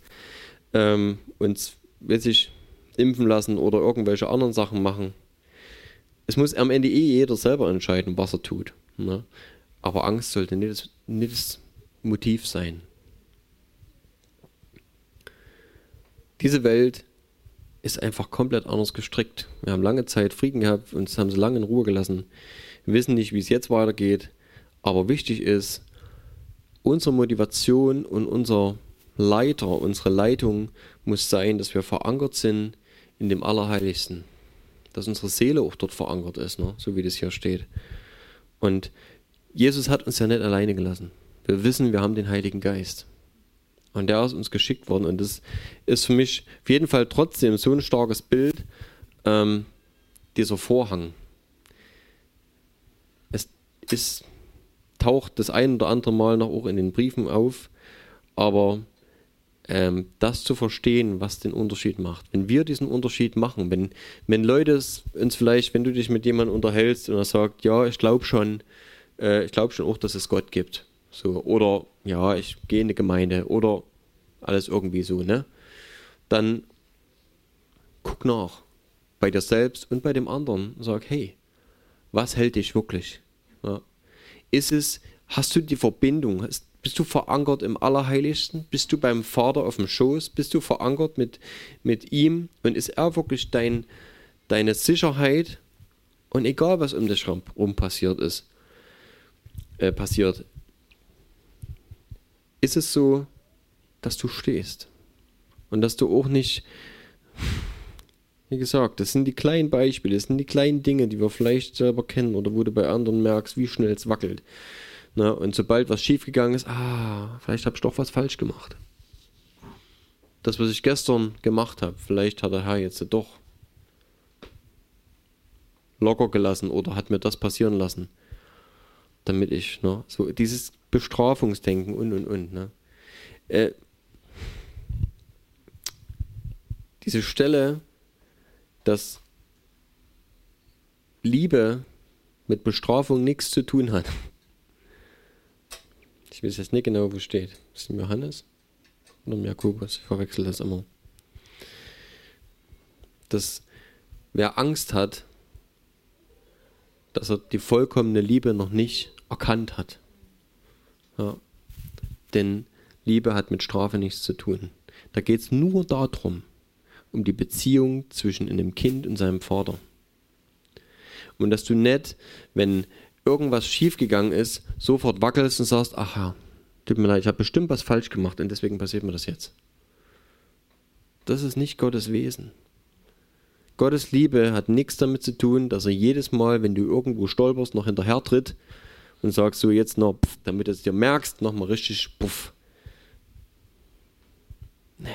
ähm, uns, weiß ich, impfen lassen oder irgendwelche anderen Sachen machen. Es muss am Ende eh jeder selber entscheiden, was er tut. Ne? Aber Angst sollte nicht das, nicht das Motiv sein. Diese Welt ist einfach komplett anders gestrickt. Wir haben lange Zeit Frieden gehabt, uns haben sie lange in Ruhe gelassen. Wir wissen nicht, wie es jetzt weitergeht. Aber wichtig ist, unsere Motivation und unser Leiter, unsere Leitung muss sein, dass wir verankert sind in dem Allerheiligsten. Dass unsere Seele auch dort verankert ist, ne? so wie das hier steht. Und Jesus hat uns ja nicht alleine gelassen. Wir wissen, wir haben den Heiligen Geist. Und der ist uns geschickt worden. Und das ist für mich auf jeden Fall trotzdem so ein starkes Bild, ähm, dieser Vorhang. Es ist, taucht das ein oder andere Mal noch auch in den Briefen auf, aber ähm, das zu verstehen, was den Unterschied macht. Wenn wir diesen Unterschied machen, wenn, wenn Leute uns vielleicht, wenn du dich mit jemandem unterhältst und er sagt, ja, ich glaube schon, äh, ich glaube schon auch, dass es Gott gibt. So, oder ja, ich gehe in eine Gemeinde oder alles irgendwie so, ne? Dann guck nach bei dir selbst und bei dem anderen und sag, hey, was hält dich wirklich? Ja. Ist es, hast du die Verbindung, hast, bist du verankert im Allerheiligsten? Bist du beim Vater auf dem Schoß? Bist du verankert mit, mit ihm? Und ist er wirklich dein, deine Sicherheit? Und egal, was um dich herum passiert ist, äh, passiert, ist es so, dass du stehst. Und dass du auch nicht, wie gesagt, das sind die kleinen Beispiele, das sind die kleinen Dinge, die wir vielleicht selber kennen oder wo du bei anderen merkst, wie schnell es wackelt. Ne? Und sobald was schiefgegangen ist, ah, vielleicht habe ich doch was falsch gemacht. Das, was ich gestern gemacht habe, vielleicht hat der Herr jetzt doch locker gelassen oder hat mir das passieren lassen, damit ich, ne, so dieses Bestrafungsdenken und und und, ne. Äh, diese Stelle, dass Liebe mit Bestrafung nichts zu tun hat. Ich weiß jetzt nicht genau, wo steht. Ist es Johannes oder Jakobus? Ich verwechsel das immer. Dass wer Angst hat, dass er die vollkommene Liebe noch nicht erkannt hat. Ja. Denn Liebe hat mit Strafe nichts zu tun. Da geht es nur darum, um die Beziehung zwischen einem Kind und seinem Vater. Und dass du nicht, wenn irgendwas schiefgegangen ist, sofort wackelst und sagst, ach ja, tut mir leid, ich habe bestimmt was falsch gemacht und deswegen passiert mir das jetzt. Das ist nicht Gottes Wesen. Gottes Liebe hat nichts damit zu tun, dass er jedes Mal, wenn du irgendwo stolperst, noch hinterher tritt und sagst so jetzt noch, pff, damit du es dir merkst, nochmal richtig puff. Nee.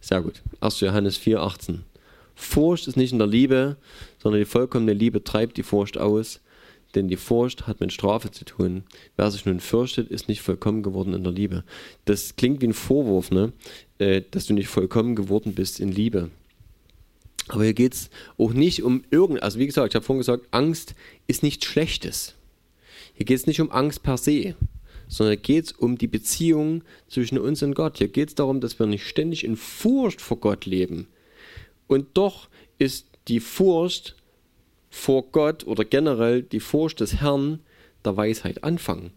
Sehr gut. 1. Johannes 4, 18. Furcht ist nicht in der Liebe, sondern die vollkommene Liebe treibt die Furcht aus, denn die Furcht hat mit Strafe zu tun. Wer sich nun fürchtet, ist nicht vollkommen geworden in der Liebe. Das klingt wie ein Vorwurf, ne? Äh, dass du nicht vollkommen geworden bist in Liebe. Aber hier geht es auch nicht um irgend, also wie gesagt, ich habe vorhin gesagt, Angst ist nichts Schlechtes. Hier geht es nicht um Angst per se, sondern geht es um die Beziehung zwischen uns und Gott. Hier geht es darum, dass wir nicht ständig in Furcht vor Gott leben. Und doch ist die Furcht vor Gott oder generell die Furcht des Herrn der Weisheit Anfang.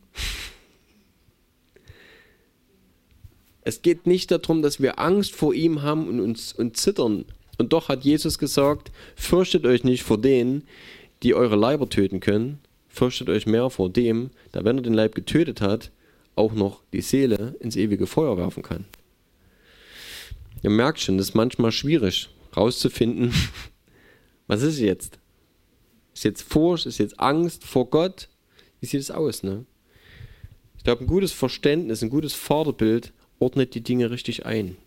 Es geht nicht darum, dass wir Angst vor ihm haben und uns und zittern. Und doch hat Jesus gesagt, fürchtet euch nicht vor denen, die eure Leiber töten können, fürchtet euch mehr vor dem, der, wenn er den Leib getötet hat, auch noch die Seele ins ewige Feuer werfen kann. Ihr merkt schon, das ist manchmal schwierig rauszufinden, was ist jetzt? Ist jetzt Furcht, ist jetzt Angst vor Gott? Wie sieht es aus, ne? Ich glaube, ein gutes Verständnis, ein gutes Vaterbild ordnet die Dinge richtig ein.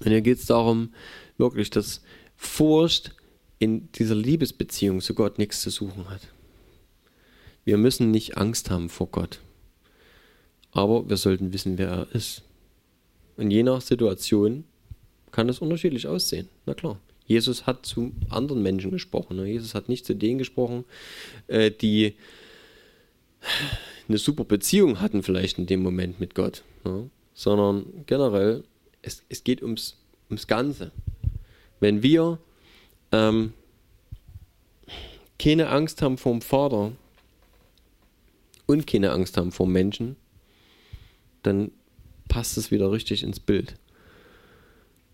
Und hier geht es darum, wirklich, dass Furcht in dieser Liebesbeziehung zu Gott nichts zu suchen hat. Wir müssen nicht Angst haben vor Gott. Aber wir sollten wissen, wer er ist. Und je nach Situation kann es unterschiedlich aussehen. Na klar. Jesus hat zu anderen Menschen gesprochen. Ne? Jesus hat nicht zu denen gesprochen, äh, die eine super Beziehung hatten vielleicht in dem Moment mit Gott, ne? sondern generell, es, es geht ums, ums Ganze. Wenn wir ähm, keine Angst haben vor dem Vater und keine Angst haben vor Menschen, dann passt es wieder richtig ins Bild.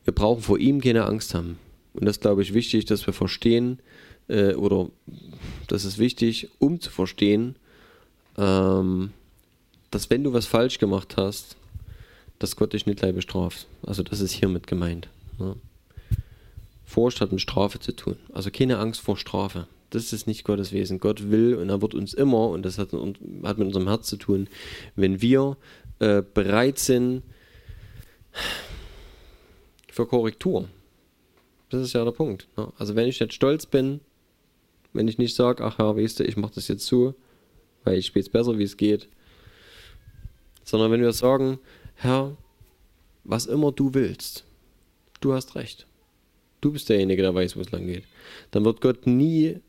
Wir brauchen vor ihm keine Angst haben. Und das glaube ich wichtig, dass wir verstehen, äh, oder das ist wichtig, um zu verstehen, ähm, dass wenn du was falsch gemacht hast, dass Gott dich nicht gleich bestraft. Also das ist hiermit gemeint. Ne? Furcht hat mit Strafe zu tun. Also keine Angst vor Strafe. Das ist nicht Gottes Wesen. Gott will und er wird uns immer, und das hat, hat mit unserem Herz zu tun, wenn wir äh, bereit sind für Korrektur. Das ist ja der Punkt. Ne? Also wenn ich jetzt stolz bin, wenn ich nicht sage, ach ja, weißt du, ich mache das jetzt so, weil ich spiele es besser, wie es geht. Sondern wenn wir sagen, Herr, was immer du willst, du hast recht. Du bist derjenige, der weiß, wo es lang geht. Dann wird Gott nie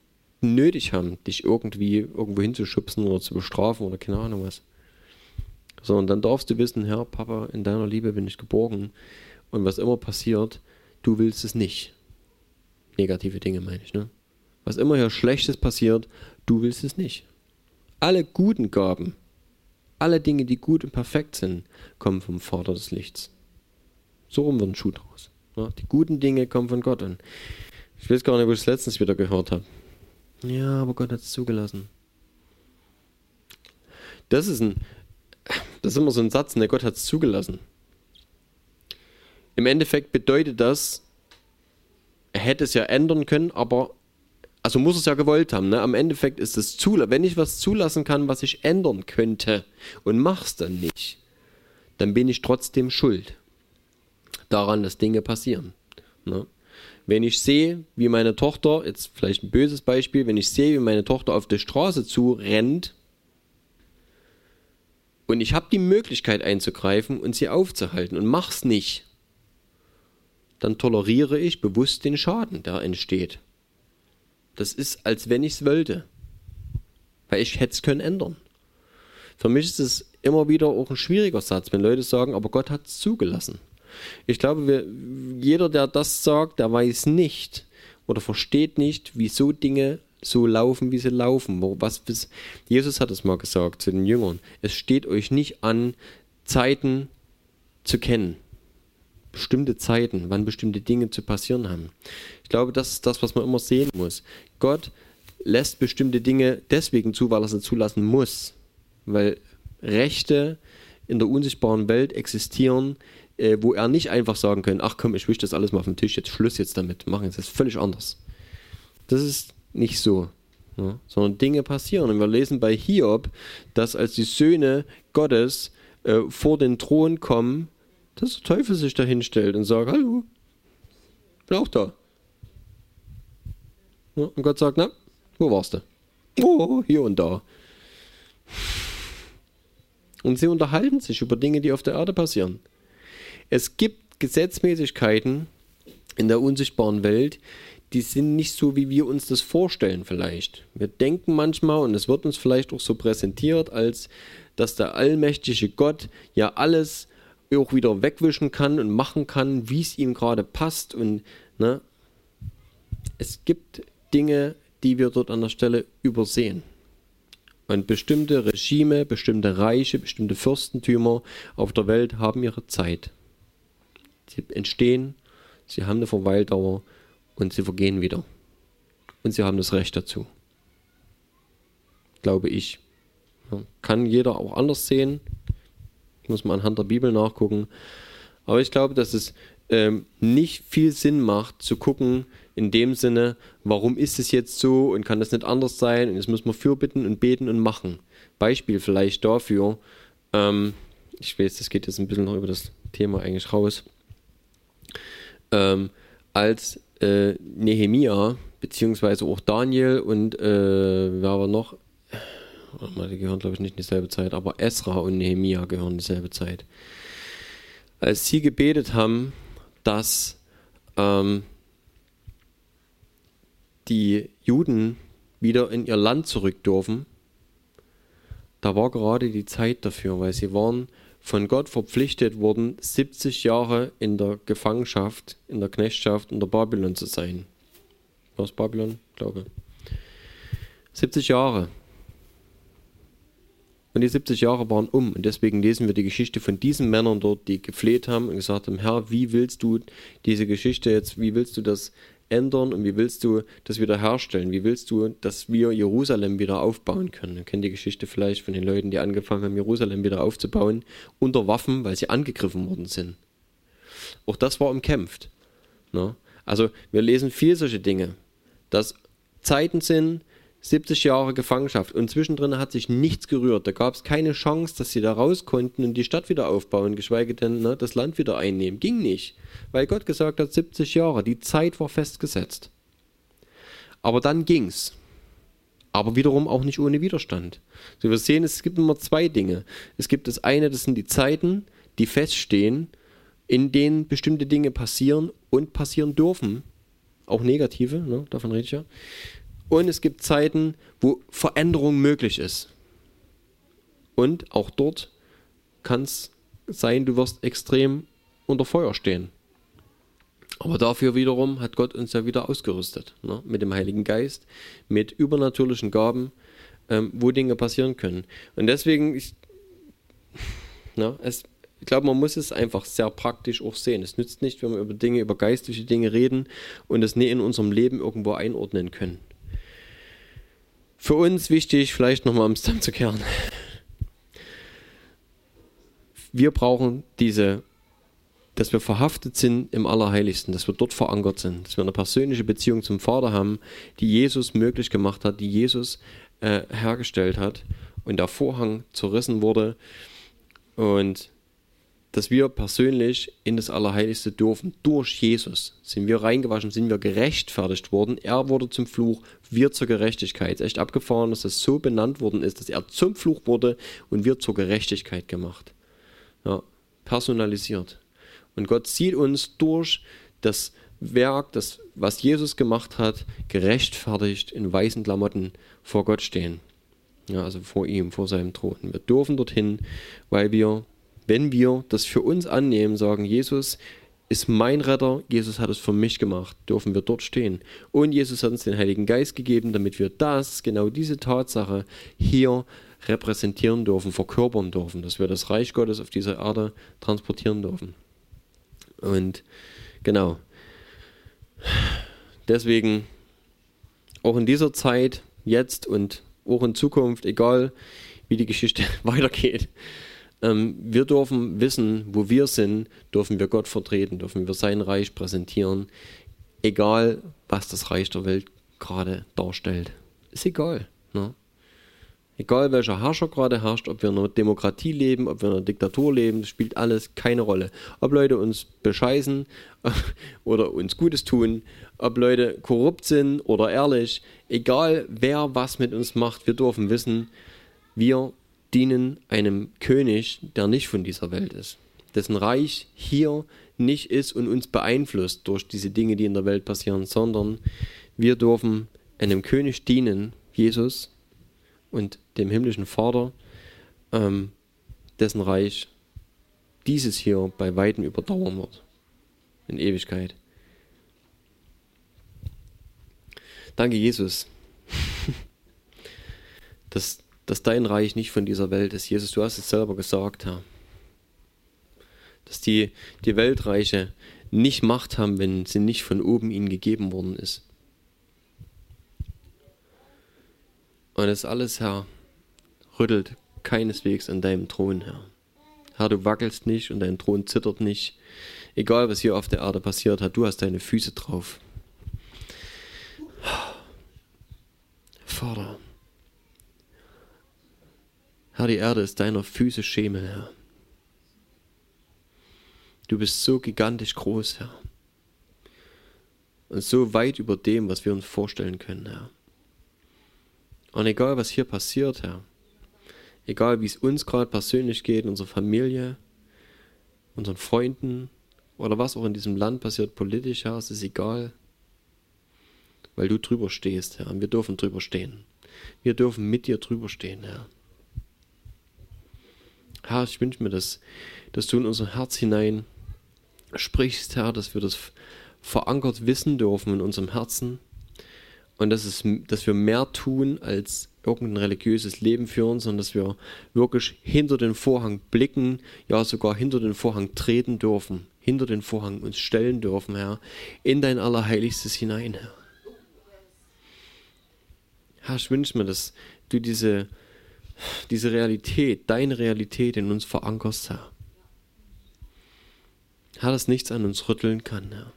nötig haben, dich irgendwie irgendwo hinzuschubsen oder zu bestrafen oder keine Ahnung was. Sondern dann darfst du wissen, Herr, Papa, in deiner Liebe bin ich geborgen. Und was immer passiert, du willst es nicht. Negative Dinge meine ich, ne? Was immer hier Schlechtes passiert, du willst es nicht. Alle guten Gaben, alle Dinge, die gut und perfekt sind, kommen vom Vater des Lichts. So rum wird ein Schuh draus. Ja, die guten Dinge kommen von Gott. Und ich weiß gar nicht, wo ich es letztens wieder gehört habe. Ja, aber Gott hat es zugelassen. Das ist ein, das ist immer so ein Satz, ne? Gott hat es zugelassen. Im Endeffekt bedeutet das, er hätte es ja ändern können, aber also muss es ja gewollt haben. Ne? Am Endeffekt ist es zulassen. Wenn ich was zulassen kann, was ich ändern könnte und mach's dann nicht, dann bin ich trotzdem schuld daran, dass Dinge passieren. Ne? Wenn ich sehe, wie meine Tochter, jetzt vielleicht ein böses Beispiel, wenn ich sehe, wie meine Tochter auf der Straße zu rennt und ich habe die Möglichkeit einzugreifen und sie aufzuhalten und mach's nicht, dann toleriere ich bewusst den Schaden, der entsteht. Das ist, als wenn ich es wollte. Weil ich hätte es können ändern. Für mich ist es immer wieder auch ein schwieriger Satz, wenn Leute sagen, aber Gott hat es zugelassen. Ich glaube, wir, jeder, der das sagt, der weiß nicht oder versteht nicht, wieso Dinge so laufen, wie sie laufen. Was, was, Jesus hat es mal gesagt zu den Jüngern. Es steht euch nicht an, Zeiten zu kennen bestimmte Zeiten, wann bestimmte Dinge zu passieren haben. Ich glaube, das ist das, was man immer sehen muss. Gott lässt bestimmte Dinge deswegen zu, weil er sie zulassen muss. Weil Rechte in der unsichtbaren Welt existieren, äh, wo er nicht einfach sagen kann, ach komm, ich wische das alles mal auf den Tisch, jetzt Schluss jetzt damit, machen jetzt das völlig anders. Das ist nicht so. Ja, sondern Dinge passieren. Und wir lesen bei Hiob, dass als die Söhne Gottes äh, vor den Thron kommen, dass der Teufel sich da hinstellt und sagt, hallo, bin auch da. Und Gott sagt, na, wo warst du? Oh, hier und da. Und sie unterhalten sich über Dinge, die auf der Erde passieren. Es gibt Gesetzmäßigkeiten, in der unsichtbaren Welt, die sind nicht so, wie wir uns das vorstellen vielleicht. Wir denken manchmal, und es wird uns vielleicht auch so präsentiert, als dass der allmächtige Gott ja alles auch wieder wegwischen kann und machen kann, wie es ihm gerade passt. Und ne, es gibt Dinge, die wir dort an der Stelle übersehen. Und bestimmte Regime, bestimmte Reiche, bestimmte Fürstentümer auf der Welt haben ihre Zeit. Sie entstehen, sie haben eine Verweildauer und sie vergehen wieder. Und sie haben das Recht dazu. Glaube ich. kann jeder auch anders sehen. Muss man anhand der Bibel nachgucken. Aber ich glaube, dass es ähm, nicht viel Sinn macht zu gucken, in dem Sinne, warum ist es jetzt so und kann das nicht anders sein und jetzt müssen wir fürbitten und beten und machen. Beispiel vielleicht dafür, ähm, ich weiß, das geht jetzt ein bisschen noch über das Thema eigentlich raus, ähm, als äh, Nehemia, beziehungsweise auch Daniel und äh, wer war noch, die gehören glaube ich nicht in dieselbe Zeit, aber Esra und Nehemia gehören in dieselbe Zeit. Als sie gebetet haben, dass ähm, die Juden wieder in ihr Land zurück dürfen, da war gerade die Zeit dafür, weil sie waren von Gott verpflichtet worden, 70 Jahre in der Gefangenschaft, in der Knechtschaft in der Babylon zu sein. Was Babylon? Glaube. 70 Jahre. Und die 70 Jahre waren um. Und deswegen lesen wir die Geschichte von diesen Männern dort, die gefleht haben und gesagt haben, Herr, wie willst du diese Geschichte jetzt, wie willst du das ändern und wie willst du das wieder herstellen? Wie willst du, dass wir Jerusalem wieder aufbauen können? Ihr kennt die Geschichte vielleicht von den Leuten, die angefangen haben, Jerusalem wieder aufzubauen, unter Waffen, weil sie angegriffen worden sind. Auch das war umkämpft. Ne? Also wir lesen viel solche Dinge, dass Zeiten sind, 70 Jahre Gefangenschaft und zwischendrin hat sich nichts gerührt. Da gab es keine Chance, dass sie da raus konnten und die Stadt wieder aufbauen, geschweige denn ne, das Land wieder einnehmen. Ging nicht, weil Gott gesagt hat, 70 Jahre, die Zeit war festgesetzt. Aber dann ging's. Aber wiederum auch nicht ohne Widerstand. So, wir sehen, es gibt immer zwei Dinge. Es gibt das eine, das sind die Zeiten, die feststehen, in denen bestimmte Dinge passieren und passieren dürfen. Auch negative, ne, davon rede ich ja. Und es gibt Zeiten, wo Veränderung möglich ist. Und auch dort kann es sein, du wirst extrem unter Feuer stehen. Aber dafür wiederum hat Gott uns ja wieder ausgerüstet. Ne? Mit dem Heiligen Geist, mit übernatürlichen Gaben, ähm, wo Dinge passieren können. Und deswegen, ich, na, es, ich glaube, man muss es einfach sehr praktisch auch sehen. Es nützt nicht, wenn wir über Dinge, über geistliche Dinge reden und es nie in unserem Leben irgendwo einordnen können. Für uns wichtig, vielleicht nochmal um es zusammenzukehren. Wir brauchen diese, dass wir verhaftet sind im Allerheiligsten, dass wir dort verankert sind, dass wir eine persönliche Beziehung zum Vater haben, die Jesus möglich gemacht hat, die Jesus äh, hergestellt hat und der Vorhang zerrissen wurde und dass wir persönlich in das Allerheiligste dürfen. Durch Jesus sind wir reingewaschen, sind wir gerechtfertigt worden. Er wurde zum Fluch, wir zur Gerechtigkeit. Ist echt abgefahren, dass das so benannt worden ist, dass er zum Fluch wurde und wir zur Gerechtigkeit gemacht. Ja, personalisiert. Und Gott sieht uns durch das Werk, das, was Jesus gemacht hat, gerechtfertigt in weißen Klamotten vor Gott stehen. Ja, also vor ihm, vor seinem Thron. Wir dürfen dorthin, weil wir wenn wir das für uns annehmen, sagen, Jesus ist mein Retter, Jesus hat es für mich gemacht, dürfen wir dort stehen. Und Jesus hat uns den Heiligen Geist gegeben, damit wir das, genau diese Tatsache hier repräsentieren dürfen, verkörpern dürfen, dass wir das Reich Gottes auf dieser Erde transportieren dürfen. Und genau. Deswegen auch in dieser Zeit, jetzt und auch in Zukunft, egal wie die Geschichte [LAUGHS] weitergeht, wir dürfen wissen, wo wir sind, dürfen wir Gott vertreten, dürfen wir sein Reich präsentieren, egal was das Reich der Welt gerade darstellt. Ist egal. Ne? Egal welcher Herrscher gerade herrscht, ob wir in einer Demokratie leben, ob wir in einer Diktatur leben, das spielt alles keine Rolle. Ob Leute uns bescheißen [LAUGHS] oder uns Gutes tun, ob Leute korrupt sind oder ehrlich, egal wer was mit uns macht, wir dürfen wissen, wir dienen einem König, der nicht von dieser Welt ist, dessen Reich hier nicht ist und uns beeinflusst durch diese Dinge, die in der Welt passieren, sondern wir dürfen einem König dienen, Jesus, und dem himmlischen Vater, ähm, dessen Reich dieses hier bei weitem überdauern wird. In Ewigkeit. Danke, Jesus, [LAUGHS] dass, dass dein Reich nicht von dieser Welt ist. Jesus, du hast es selber gesagt, Herr. Dass die, die Weltreiche nicht Macht haben, wenn sie nicht von oben ihnen gegeben worden ist. Und das alles, Herr, rüttelt keineswegs an deinem Thron, Herr. Herr, du wackelst nicht und dein Thron zittert nicht. Egal, was hier auf der Erde passiert hat, du hast deine Füße drauf. Vater, Herr, die Erde ist deiner Füße Schemel, Herr. Du bist so gigantisch groß, Herr. Und so weit über dem, was wir uns vorstellen können, Herr. Und egal, was hier passiert, Herr, egal, wie es uns gerade persönlich geht, unserer Familie, unseren Freunden oder was auch in diesem Land passiert politisch, Herr, es ist egal, weil du drüber stehst, Herr, und wir dürfen drüber stehen. Wir dürfen mit dir drüber stehen, Herr. Herr, ich wünsche mir, dass, dass du in unser Herz hinein sprichst, Herr, dass wir das verankert wissen dürfen in unserem Herzen, und dass, es, dass wir mehr tun als irgendein religiöses Leben führen, sondern dass wir wirklich hinter den Vorhang blicken, ja sogar hinter den Vorhang treten dürfen, hinter den Vorhang uns stellen dürfen, Herr, in dein Allerheiligstes hinein, Herr. Herr, ich wünsche mir, dass du diese, diese Realität, deine Realität in uns verankerst, Herr. Herr, dass nichts an uns rütteln kann, Herr.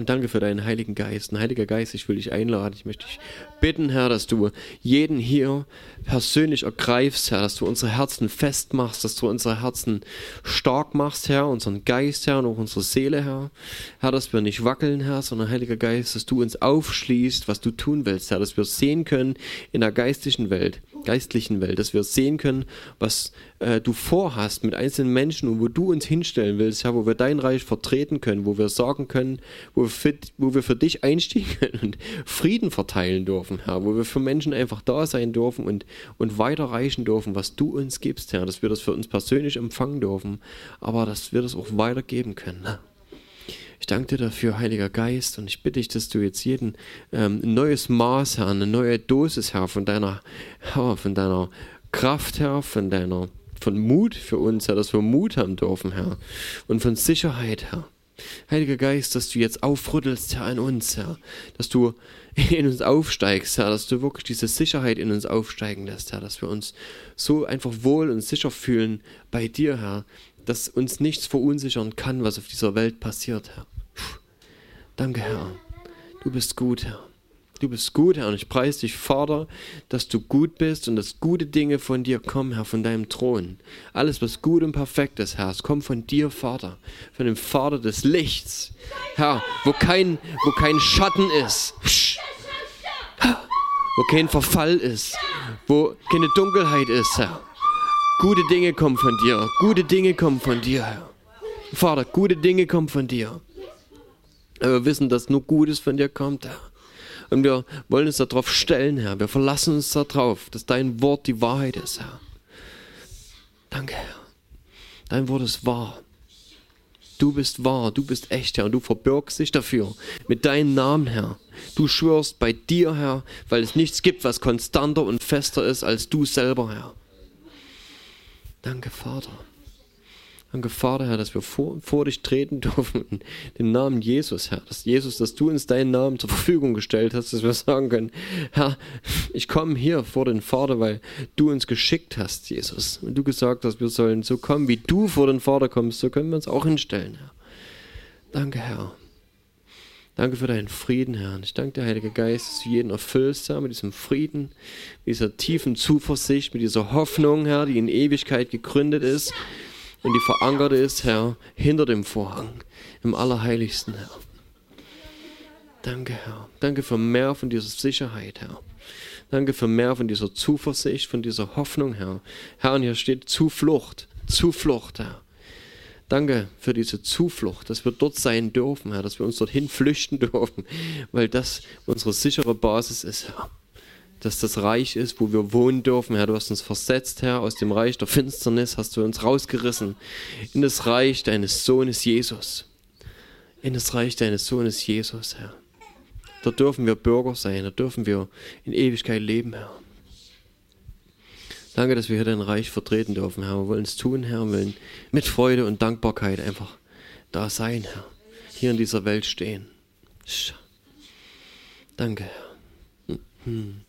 Und danke für deinen Heiligen Geist. Und Heiliger Geist, ich will dich einladen. Ich möchte dich bitten, Herr, dass du jeden hier persönlich ergreifst, Herr, dass du unsere Herzen festmachst, dass du unsere Herzen stark machst, Herr, unseren Geist, Herr, und auch unsere Seele, Herr. Herr, dass wir nicht wackeln, Herr, sondern Heiliger Geist, dass du uns aufschließt, was du tun willst, Herr, dass wir sehen können in der geistlichen Welt, geistlichen Welt, dass wir sehen können, was äh, du vorhast mit einzelnen Menschen und wo du uns hinstellen willst, Herr, wo wir dein Reich vertreten können, wo wir sagen können, wo wir für, wo wir für dich einstehen [LAUGHS] können und Frieden verteilen dürfen, Herr, wo wir für Menschen einfach da sein dürfen und, und weiterreichen dürfen, was du uns gibst, Herr, dass wir das für uns persönlich empfangen dürfen, aber dass wir das auch weitergeben können. Herr. Ich danke dir dafür, Heiliger Geist, und ich bitte dich, dass du jetzt jeden ähm, ein neues Maß, Herr, eine neue Dosis, Herr, von deiner, Herr, von deiner Kraft, Herr, von deiner, von Mut für uns, Herr, dass wir Mut haben dürfen, Herr, und von Sicherheit, Herr. Heiliger Geist, dass du jetzt aufrüttelst, Herr, in uns, Herr, dass du in uns aufsteigst, Herr, dass du wirklich diese Sicherheit in uns aufsteigen lässt, Herr, dass wir uns so einfach wohl und sicher fühlen bei dir, Herr, dass uns nichts verunsichern kann, was auf dieser Welt passiert, Herr. Danke, Herr. Du bist gut, Herr. Du bist gut, Herr, und ich preise dich, Vater, dass du gut bist und dass gute Dinge von dir kommen, Herr, von deinem Thron. Alles, was gut und perfekt ist, Herr, es kommt von dir, Vater, von dem Vater des Lichts, Herr, wo kein, wo kein Schatten ist, wo kein Verfall ist, wo keine Dunkelheit ist, Herr. Gute Dinge kommen von dir. Gute Dinge kommen von dir, Herr. Vater, gute Dinge kommen von dir. Wir wissen, dass nur Gutes von dir kommt, Herr. Und wir wollen uns darauf stellen, Herr. Wir verlassen uns darauf, dass dein Wort die Wahrheit ist, Herr. Danke, Herr. Dein Wort ist wahr. Du bist wahr, du bist echt, Herr, und du verbirgst dich dafür mit deinem Namen, Herr. Du schwörst bei dir, Herr, weil es nichts gibt, was konstanter und fester ist als du selber, Herr. Danke, Vater. Danke, Vater, Herr, dass wir vor, vor dich treten dürfen in den Namen Jesus, Herr. Dass Jesus, dass du uns deinen Namen zur Verfügung gestellt hast, dass wir sagen können, Herr, ich komme hier vor den Vater, weil du uns geschickt hast, Jesus. Und du gesagt hast, wir sollen so kommen, wie du vor den Vater kommst, so können wir uns auch hinstellen, Herr. Danke, Herr. Danke für deinen Frieden, Herr. Und ich danke dir, Heiliger Geist, dass du jeden erfüllst, Herr, mit diesem Frieden, mit dieser tiefen Zuversicht, mit dieser Hoffnung, Herr, die in Ewigkeit gegründet ist und die verankert ist, Herr, hinter dem Vorhang, im Allerheiligsten, Herr. Danke, Herr. Danke für mehr von dieser Sicherheit, Herr. Danke für mehr von dieser Zuversicht, von dieser Hoffnung, Herr. Herr, und hier steht Zuflucht, Zuflucht, Herr. Danke für diese Zuflucht, dass wir dort sein dürfen, Herr, dass wir uns dorthin flüchten dürfen, weil das unsere sichere Basis ist, Herr. Dass das Reich ist, wo wir wohnen dürfen, Herr. Du hast uns versetzt, Herr, aus dem Reich der Finsternis, hast du uns rausgerissen in das Reich deines Sohnes Jesus. In das Reich deines Sohnes Jesus, Herr. Da dürfen wir Bürger sein, da dürfen wir in Ewigkeit leben, Herr. Danke, dass wir hier dein Reich vertreten dürfen, Herr. Wir wollen es tun, Herr. Wir wollen mit Freude und Dankbarkeit einfach da sein, Herr. Hier in dieser Welt stehen. Danke, Herr. Hm.